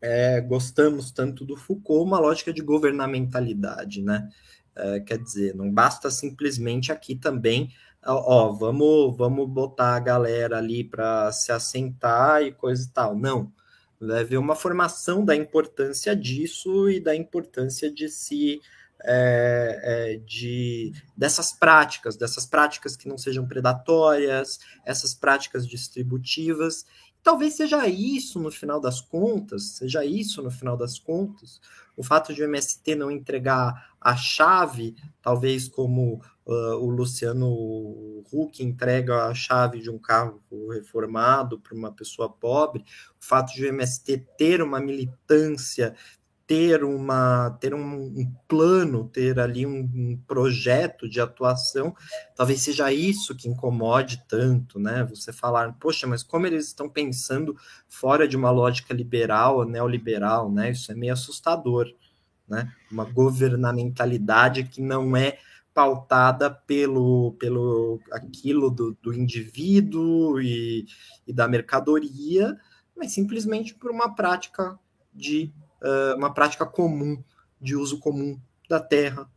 é, gostamos tanto do Foucault, uma lógica de governamentalidade, né? É, quer dizer, não basta simplesmente aqui também ó, vamos, vamos botar a galera ali para se assentar e coisa e tal. Não. Haver uma formação da importância disso e da importância de se é, é, de dessas práticas, dessas práticas que não sejam predatórias, essas práticas distributivas. Talvez seja isso no final das contas, seja isso no final das contas, o fato de o MST não entregar a chave, talvez como uh, o Luciano Huck entrega a chave de um carro reformado para uma pessoa pobre, o fato de o MST ter uma militância, ter, uma, ter um, um plano, ter ali um, um, projeto de atuação, talvez seja isso que incomode tanto, né? Você falar, poxa, mas como eles estão pensando fora de uma lógica liberal, neoliberal, né? Isso é meio assustador, né? Uma governamentalidade que não é pautada pelo, pelo aquilo do, do indivíduo e, e, da mercadoria, mas simplesmente por uma prática de uh, uma prática comum de uso comum da terra,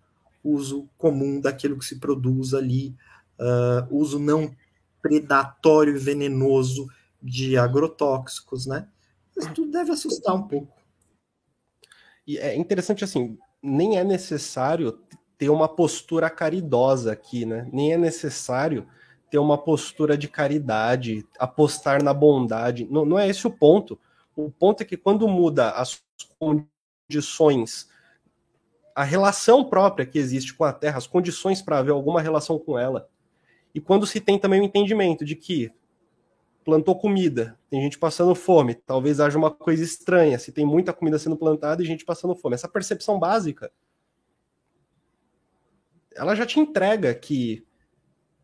uso comum daquilo que se produz ali, uh, uso não predatório e venenoso de agrotóxicos, né? Isso tudo deve assustar um pouco. E é interessante assim, nem é necessário ter uma postura caridosa aqui, né? Nem é necessário ter uma postura de caridade, apostar na bondade. Não, não é esse o ponto. O ponto é que quando muda as condições, a relação própria que existe com a Terra, as condições para haver alguma relação com ela, e quando se tem também o entendimento de que plantou comida, tem gente passando fome, talvez haja uma coisa estranha, se tem muita comida sendo plantada e gente passando fome. Essa percepção básica ela já te entrega que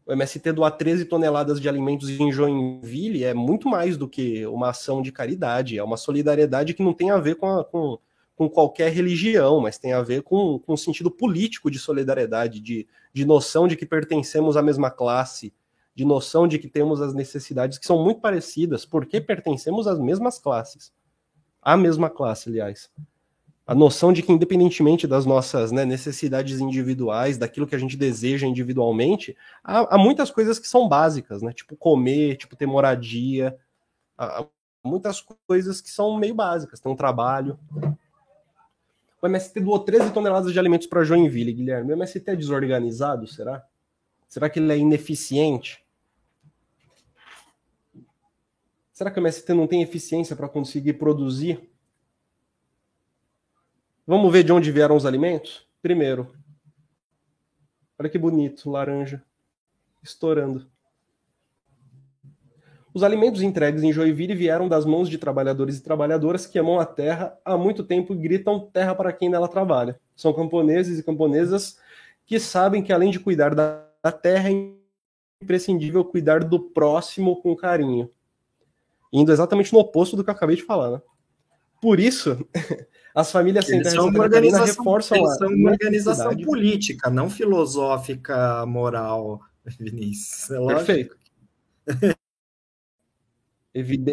o MST doar 13 toneladas de alimentos em Joinville é muito mais do que uma ação de caridade, é uma solidariedade que não tem a ver com, a, com, com qualquer religião, mas tem a ver com, com um sentido político de solidariedade, de, de noção de que pertencemos à mesma classe, de noção de que temos as necessidades que são muito parecidas, porque pertencemos às mesmas classes. À mesma classe, aliás. A noção de que, independentemente das nossas né, necessidades individuais, daquilo que a gente deseja individualmente, há, há, muitas coisas que são básicas, né? Tipo comer, tipo ter moradia, há muitas coisas que são meio básicas, ter um trabalho. O MST doou 13 toneladas de alimentos para Joinville, Guilherme. O MST é desorganizado, será? Será que ele é ineficiente? Será que o MST não tem eficiência para conseguir produzir? Vamos ver de onde vieram os alimentos? Primeiro, olha que bonito, laranja, estourando. Os alimentos entregues em Joinville vieram das mãos de trabalhadores e trabalhadoras que amam a terra há muito tempo e gritam terra para quem nela trabalha. São camponeses e camponesas que sabem que além de cuidar da terra, é imprescindível cuidar do próximo com carinho indo exatamente no oposto do que eu acabei de falar, né? Por isso, as famílias sem terra Santa Catarina reforçam eles são uma organização política, não filosófica, moral, Vinícius. É Perfeito.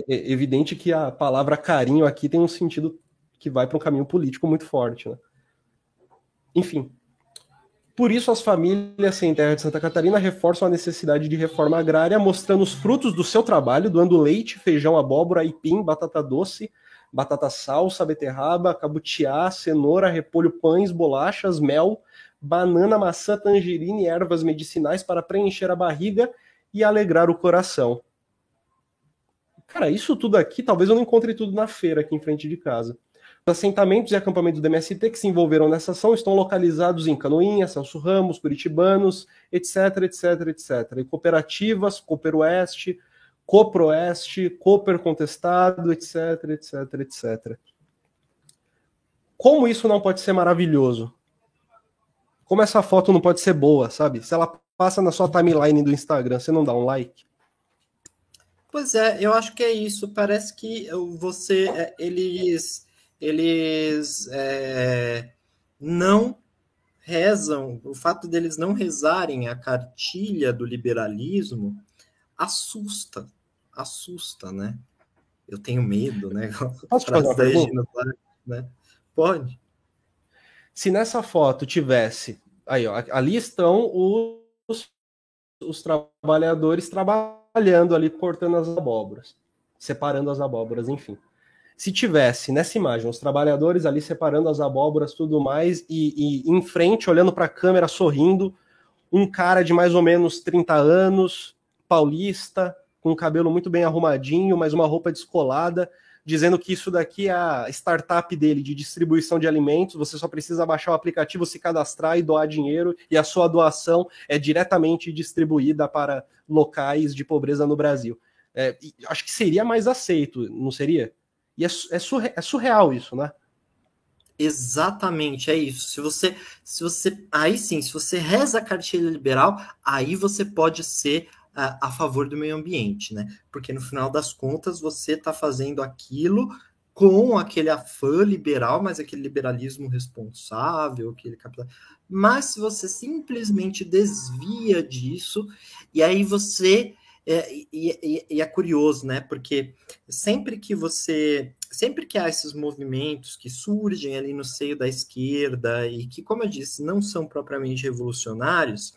evidente que a palavra carinho aqui tem um sentido que vai para um caminho político muito forte, né? Enfim, por isso, as famílias sem terra de Santa Catarina reforçam a necessidade de reforma agrária, mostrando os frutos do seu trabalho, doando leite, feijão, abóbora, aipim, batata doce, batata salsa, beterraba, cabutiá, cenoura, repolho, pães, bolachas, mel, banana, maçã, tangerina e ervas medicinais para preencher a barriga e alegrar o coração. Cara, isso tudo aqui, talvez eu não encontre tudo na feira aqui em frente de casa. Os assentamentos e acampamentos do MST que se envolveram nessa ação estão localizados em Canoinha, Celso Ramos, Curitibanos, etc, etc, etc. E cooperativas, Cooper Oeste, Coproeste, Cooper Contestado, etc, etc, etc. Como isso não pode ser maravilhoso? Como essa foto não pode ser boa, sabe? Se ela passa na sua timeline do Instagram, você não dá um like? Pois é, eu acho que é isso. Parece que você, é, eles eles é, não rezam, o fato deles não rezarem a cartilha do liberalismo assusta, assusta, né? Eu tenho medo, né? Posso fazer uma pergunta? Né? Pode. Se nessa foto tivesse, aí ó, ali estão os, os trabalhadores trabalhando ali, cortando as abóboras, separando as abóboras, enfim se tivesse nessa imagem os trabalhadores ali separando as abóboras tudo mais e, e em frente olhando para a câmera sorrindo um cara de mais ou menos 30 anos paulista com o cabelo muito bem arrumadinho mas uma roupa descolada dizendo que isso daqui é a startup dele de distribuição de alimentos você só precisa baixar o aplicativo se cadastrar e doar dinheiro e a sua doação é diretamente distribuída para locais de pobreza no Brasil é, acho que seria mais aceito não seria e é, é, surre, é surreal isso, né? Exatamente, é isso. Se você, se você, aí sim, se você reza a cartilha liberal, aí você pode ser a favor do meio ambiente, né? Porque no final das contas você está fazendo aquilo com aquele afã liberal, mas aquele liberalismo responsável, aquele capital. Mas se você simplesmente desvia disso, e aí você é, e, e, é curioso, né? Porque sempre que você, sempre que há esses movimentos que surgem ali no seio da esquerda e que, como eu disse, não são propriamente revolucionários,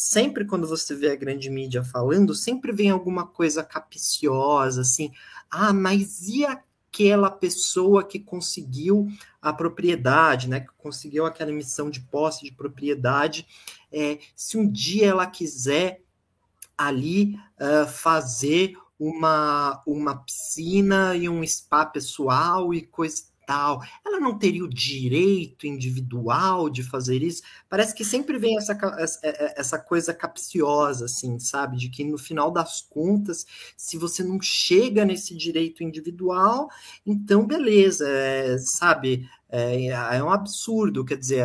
sempre quando você vê a grande mídia falando, sempre vem alguma coisa capiciosa, assim, ah, mas e aquela pessoa que conseguiu a propriedade, né? Que conseguiu aquela emissão de posse de propriedade, é, se um dia ela quiser ali uh, fazer uma, uma piscina e um spa pessoal e coisa tal. Ela não teria o direito individual de fazer isso? Parece que sempre vem essa, essa coisa capciosa, assim, sabe? De que no final das contas, se você não chega nesse direito individual, então beleza, é, sabe? É, é, um absurdo, quer dizer,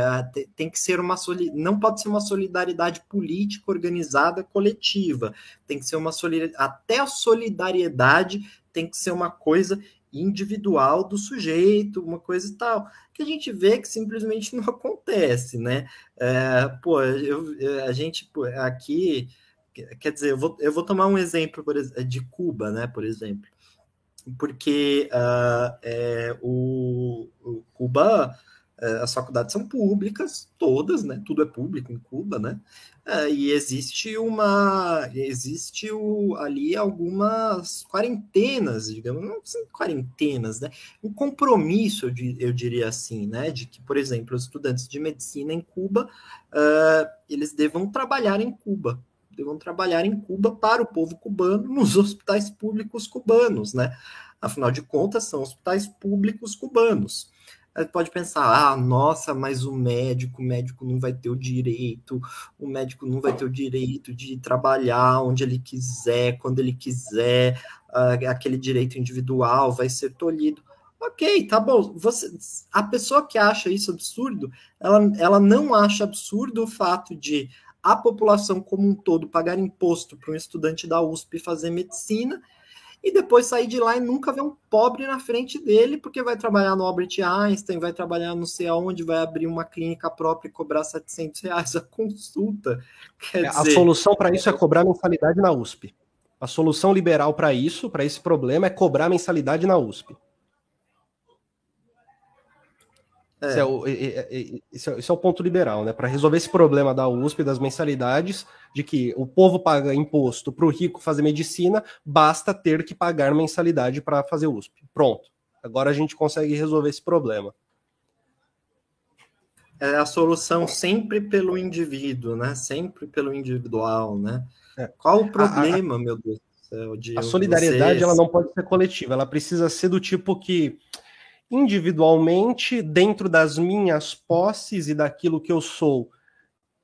tem que ser uma não pode ser uma solidariedade política organizada coletiva, tem que ser uma solidariedade, até a solidariedade tem que ser uma coisa individual do sujeito, uma coisa e tal, que a gente vê que simplesmente não acontece, né? É, pô, eu, a gente aqui, quer dizer, eu vou, eu vou tomar um exemplo por, de Cuba, né, por exemplo. porque uh, é, o, o, Cuba, as faculdades são públicas, todas, né? Tudo é público em Cuba, né? Uh, e existe uma, existe o, ali algumas quarentenas, digamos, não são quarentenas, né? Um compromisso, eu, diria assim, né? De que, por exemplo, os estudantes de medicina em Cuba, eles devam trabalhar em Cuba, devam trabalhar em Cuba para o povo cubano nos hospitais públicos cubanos, né? Afinal de contas, são hospitais públicos cubanos. Pode pensar, ah, nossa, mas o médico, o médico não vai ter o direito, o médico não vai ter o direito de trabalhar onde ele quiser, quando ele quiser, uh, aquele direito individual vai ser tolhido. Ok, tá bom. Você, a pessoa que acha isso absurdo, ela, ela não acha absurdo o fato de a população como um todo pagar imposto para um estudante da USP fazer medicina e depois sair de lá e nunca ver um pobre na frente dele, porque vai trabalhar no Albert Einstein, vai trabalhar não sei aonde, vai abrir uma clínica própria e cobrar 700 reais a consulta. É, dizer... A solução para isso é cobrar mensalidade na USP. A solução liberal para isso, para esse problema, é cobrar mensalidade na USP. É. Esse, é o, esse, é, esse, é o, ponto liberal, né? Para resolver esse problema da USP, das mensalidades, de que o povo paga imposto para o rico fazer medicina, basta ter que pagar mensalidade para fazer USP. Pronto. Agora a gente consegue resolver esse problema. É a solução sempre pelo indivíduo, né? Sempre pelo individual, né? É. Qual o problema, a, a, meu Deus do céu? De a solidariedade ela não pode ser coletiva, ela precisa ser do tipo que individualmente, dentro das minhas posses e daquilo que eu sou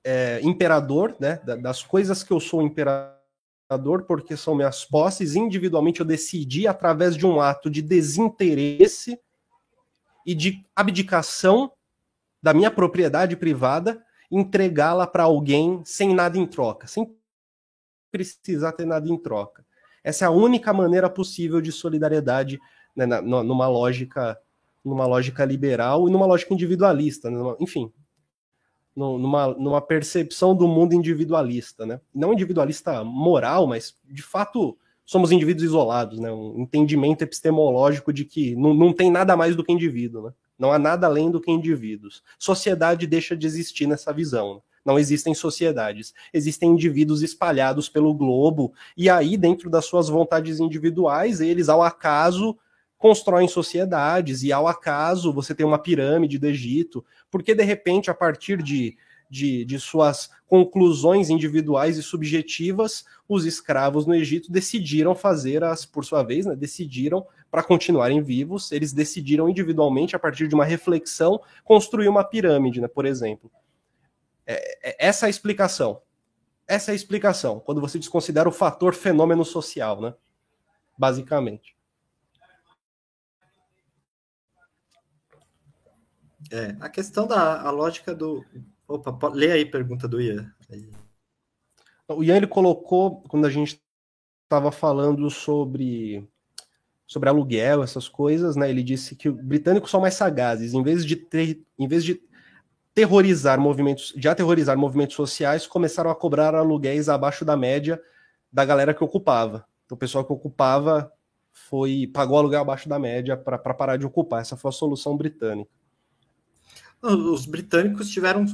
é, imperador, né, das coisas que eu sou imperador, porque são minhas posses, individualmente eu decidi, através de um ato de desinteresse e de abdicação da minha propriedade privada, entregá-la para alguém sem nada em troca, sem precisar ter nada em troca. Essa é a única maneira possível de solidariedade né, numa lógica numa lógica liberal e numa lógica individualista, né? enfim, numa, numa percepção do mundo individualista, né? Não individualista moral, mas de fato somos indivíduos isolados, né? Um entendimento epistemológico de que não, não tem nada mais do que indivíduo, né? Não há nada além do que indivíduos. Sociedade deixa de existir nessa visão. Né? Não existem sociedades, existem indivíduos espalhados pelo globo, e aí, dentro das suas vontades individuais, eles, ao acaso, constroem sociedades e ao acaso você tem uma pirâmide do Egito, porque de repente, a partir de, de, de, suas conclusões individuais e subjetivas, os escravos no Egito decidiram fazer as, por sua vez, né, decidiram para continuarem vivos, eles decidiram individualmente, a partir de uma reflexão, construir uma pirâmide, né, por exemplo. É, é, essa é a explicação. Essa é a explicação, quando você desconsidera o fator fenômeno social, né? Basicamente. É, a questão da a lógica do. Opa, pode, lê aí a pergunta do Ian. O Ian ele colocou, quando a gente estava falando sobre, sobre aluguel, essas coisas, né? Ele disse que os britânicos são mais sagazes, em vez de ter, em vez de terrorizar movimentos, de aterrorizar movimentos sociais, começaram a cobrar aluguéis abaixo da média da galera que ocupava. Então, o pessoal que ocupava foi pagou aluguel abaixo da média para parar de ocupar. Essa foi a solução britânica. Os britânicos tiveram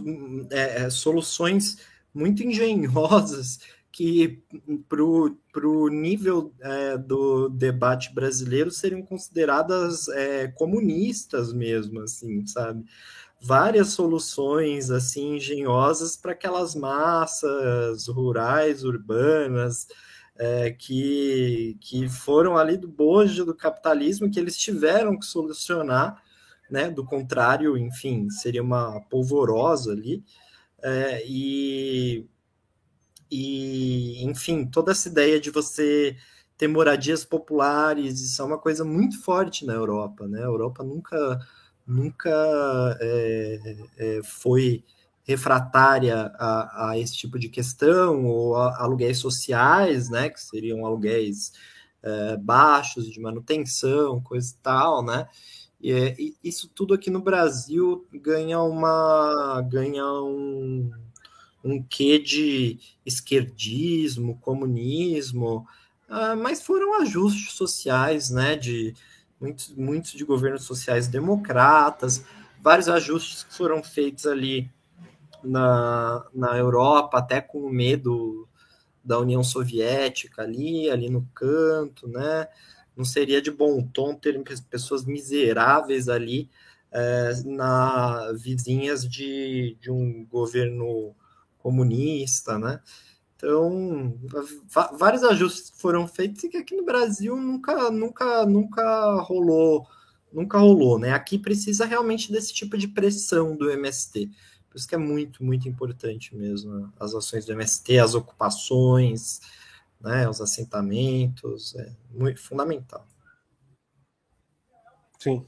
é, é, soluções muito engenhosas que, para o nível é, do debate brasileiro, seriam consideradas é, comunistas mesmo, assim, sabe? Várias soluções assim engenhosas para aquelas massas rurais, urbanas, é, que, que foram ali do bojo do capitalismo, que eles tiveram que solucionar né? Do contrário, enfim, seria uma polvorosa ali. É, e, e, enfim, toda essa ideia de você ter moradias populares, isso é uma coisa muito forte na Europa, né? A Europa nunca, nunca é, é, foi refratária a, a, esse tipo de questão, ou a, aluguéis sociais, né? Que seriam aluguéis é, baixos de manutenção, coisa e tal, né? E, é, isso tudo aqui no Brasil ganha uma ganha um, um quê de esquerdismo, comunismo, uh, mas foram ajustes sociais, né, de muitos, muitos de governos sociais democratas, vários ajustes que foram feitos ali na, na Europa, até com medo da União Soviética ali, ali no canto, né? Não seria de bom tom ter pessoas miseráveis ali é, na vizinhas de, de um governo comunista, né? Então, vários ajustes foram feitos e que aqui no Brasil nunca, nunca, nunca rolou, nunca rolou, né? Aqui precisa realmente desse tipo de pressão do MST. Por isso que é muito, muito importante mesmo as ações do MST, as ocupações, né, os assentamentos, é muito fundamental. Sim.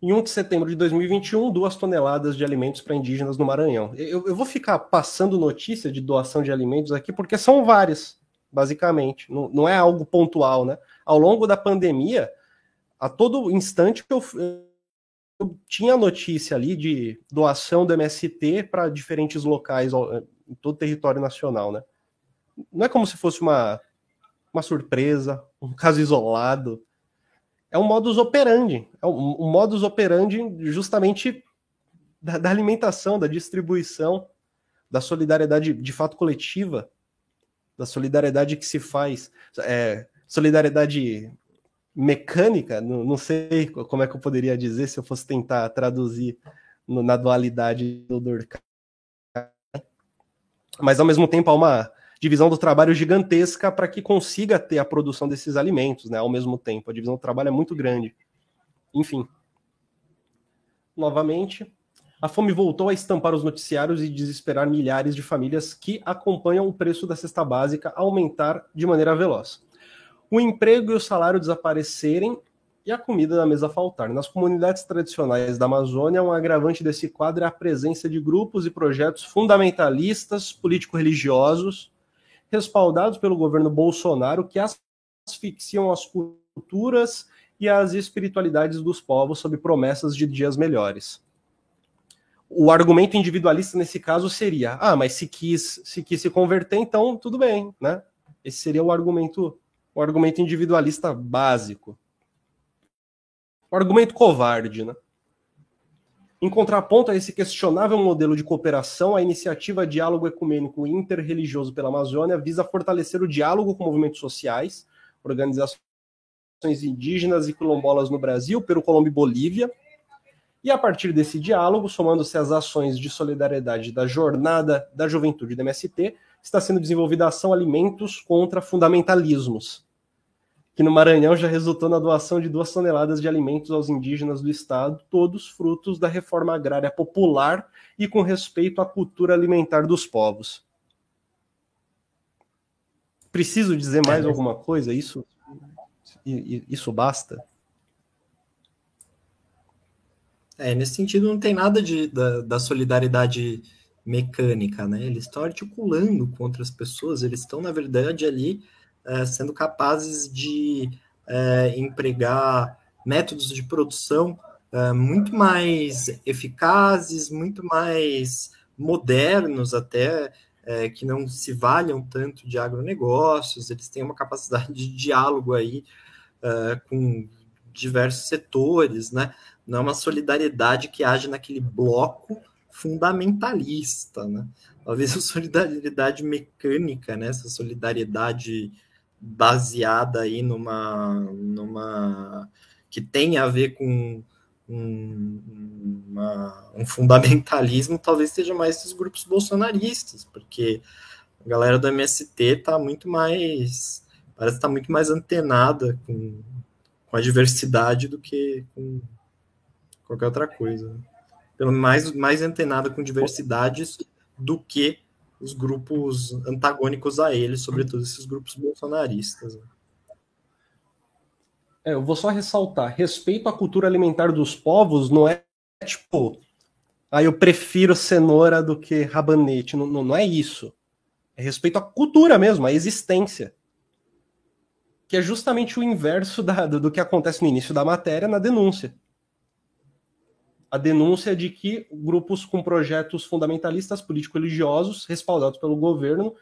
Em 1 de setembro de 2021, duas toneladas de alimentos para indígenas no Maranhão. Eu, eu, vou ficar passando notícia de doação de alimentos aqui, porque são várias, basicamente. Não, não é algo pontual, né? Ao longo da pandemia, a todo instante eu, eu tinha notícia ali de doação do MST para diferentes locais em todo o território nacional, né? Não é como se fosse uma, uma surpresa, um caso isolado é um modus operandi. É um, um modus operandi justamente da, da, alimentação, da distribuição, da solidariedade de fato coletiva, da solidariedade que se faz, é, solidariedade mecânica, não, não, sei como é que eu poderia dizer se eu fosse tentar traduzir no, na dualidade do Durkheim. Mas ao mesmo tempo há uma divisão do trabalho gigantesca para que consiga ter a produção desses alimentos, né? Ao mesmo tempo, a divisão do trabalho é muito grande. Enfim. Novamente, a fome voltou a estampar os noticiários e desesperar milhares de famílias que acompanham o preço da cesta básica aumentar de maneira veloz. O emprego e o salário desaparecerem e a comida da mesa faltar. Nas comunidades tradicionais da Amazônia, um agravante desse quadro é a presença de grupos e projetos fundamentalistas, político-religiosos, respaldados pelo governo Bolsonaro, que asfixiam as culturas e as espiritualidades dos povos sob promessas de dias melhores. O argumento individualista nesse caso seria: ah, mas se quis se, quis se converter, então tudo bem, né? Esse seria o argumento, o argumento individualista básico. O argumento covarde, né? Em contraponto a esse questionável modelo de cooperação, a iniciativa Diálogo Ecumênico Interreligioso pela Amazônia visa fortalecer o diálogo com movimentos sociais, organizações indígenas e quilombolas no Brasil, Peru, Colômbia e Bolívia. E a partir desse diálogo, somando-se às ações de solidariedade da Jornada da Juventude do MST, está sendo desenvolvida a ação Alimentos contra Fundamentalismos, que no Maranhão já resultou na doação de duas toneladas de alimentos aos indígenas do estado, todos frutos da reforma agrária popular e com respeito à cultura alimentar dos povos. Preciso dizer mais é, alguma coisa? Isso, isso basta? É, nesse sentido não tem nada de, da, da solidariedade mecânica, né? Eles estão articulando contra as pessoas, eles estão, na verdade, ali é, sendo capazes de é, empregar métodos de produção é, muito mais eficazes, muito mais modernos até, é, que não se valham tanto de agronegócios, eles têm uma capacidade de diálogo aí é, com diversos setores, né? Não é uma solidariedade que age naquele bloco fundamentalista, né? Talvez a solidariedade mecânica, né? Essa solidariedade baseada aí numa, numa que tem a ver com um, uma, um fundamentalismo, talvez seja mais esses grupos bolsonaristas, porque a galera do MST está muito mais parece estar tá muito mais antenada com, com a diversidade do que com qualquer outra coisa. Pelo mais, mais antenada com diversidades do que os grupos antagônicos a ele, sobretudo esses grupos bolsonaristas. Né? É, eu vou só ressaltar: respeito à cultura alimentar dos povos não é tipo, ah, eu prefiro cenoura do que rabanete. Não, não, não é isso. É respeito à cultura mesmo, à existência. Que é justamente o inverso da, do, do que acontece no início da matéria na denúncia a denúncia de que grupos com projetos fundamentalistas político-religiosos, respaldados pelo governo,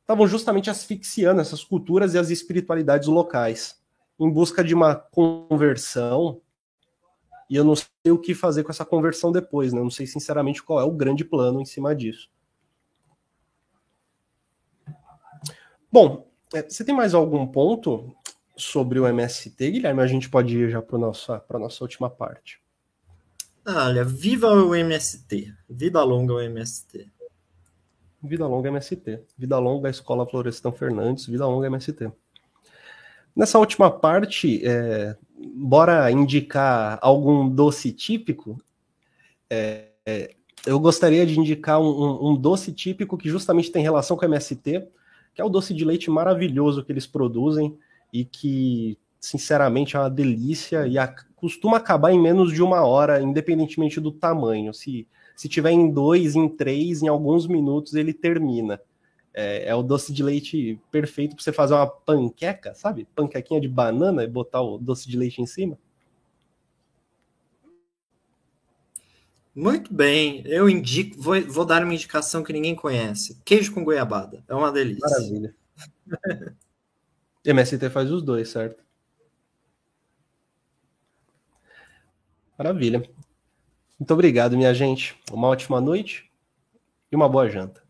estavam justamente asfixiando essas culturas e as espiritualidades locais, em busca de uma conversão. E eu não sei o que fazer com essa conversão depois, né? Eu não sei sinceramente qual é o grande plano em cima disso. Bom, é, você tem mais algum ponto sobre o MST, Guilherme? A gente pode ir já para a nossa, nossa última parte. Olha, viva o MST. Vida longa o MST. Vida longa MST. Vida longa Escola Florestan Fernandes. Vida longa MST. Nessa última parte, é, bora indicar algum doce típico. É, é, eu gostaria de indicar um, um, um, doce típico que justamente tem relação com o MST, que é o doce de leite maravilhoso que eles produzem e que, sinceramente, é uma delícia e a, costuma acabar em menos de uma hora, independentemente do tamanho. Se, se tiver em dois, em três, em alguns minutos ele termina. É, é o doce de leite perfeito para você fazer uma panqueca, sabe? Panquequinha de banana e botar o doce de leite em cima. Muito bem, eu indico, vou, vou dar uma indicação que ninguém conhece: queijo com goiabada. É uma delícia. Maravilha. MST faz os dois, certo? Maravilha. Muito obrigado, minha gente. Uma ótima noite e uma boa janta.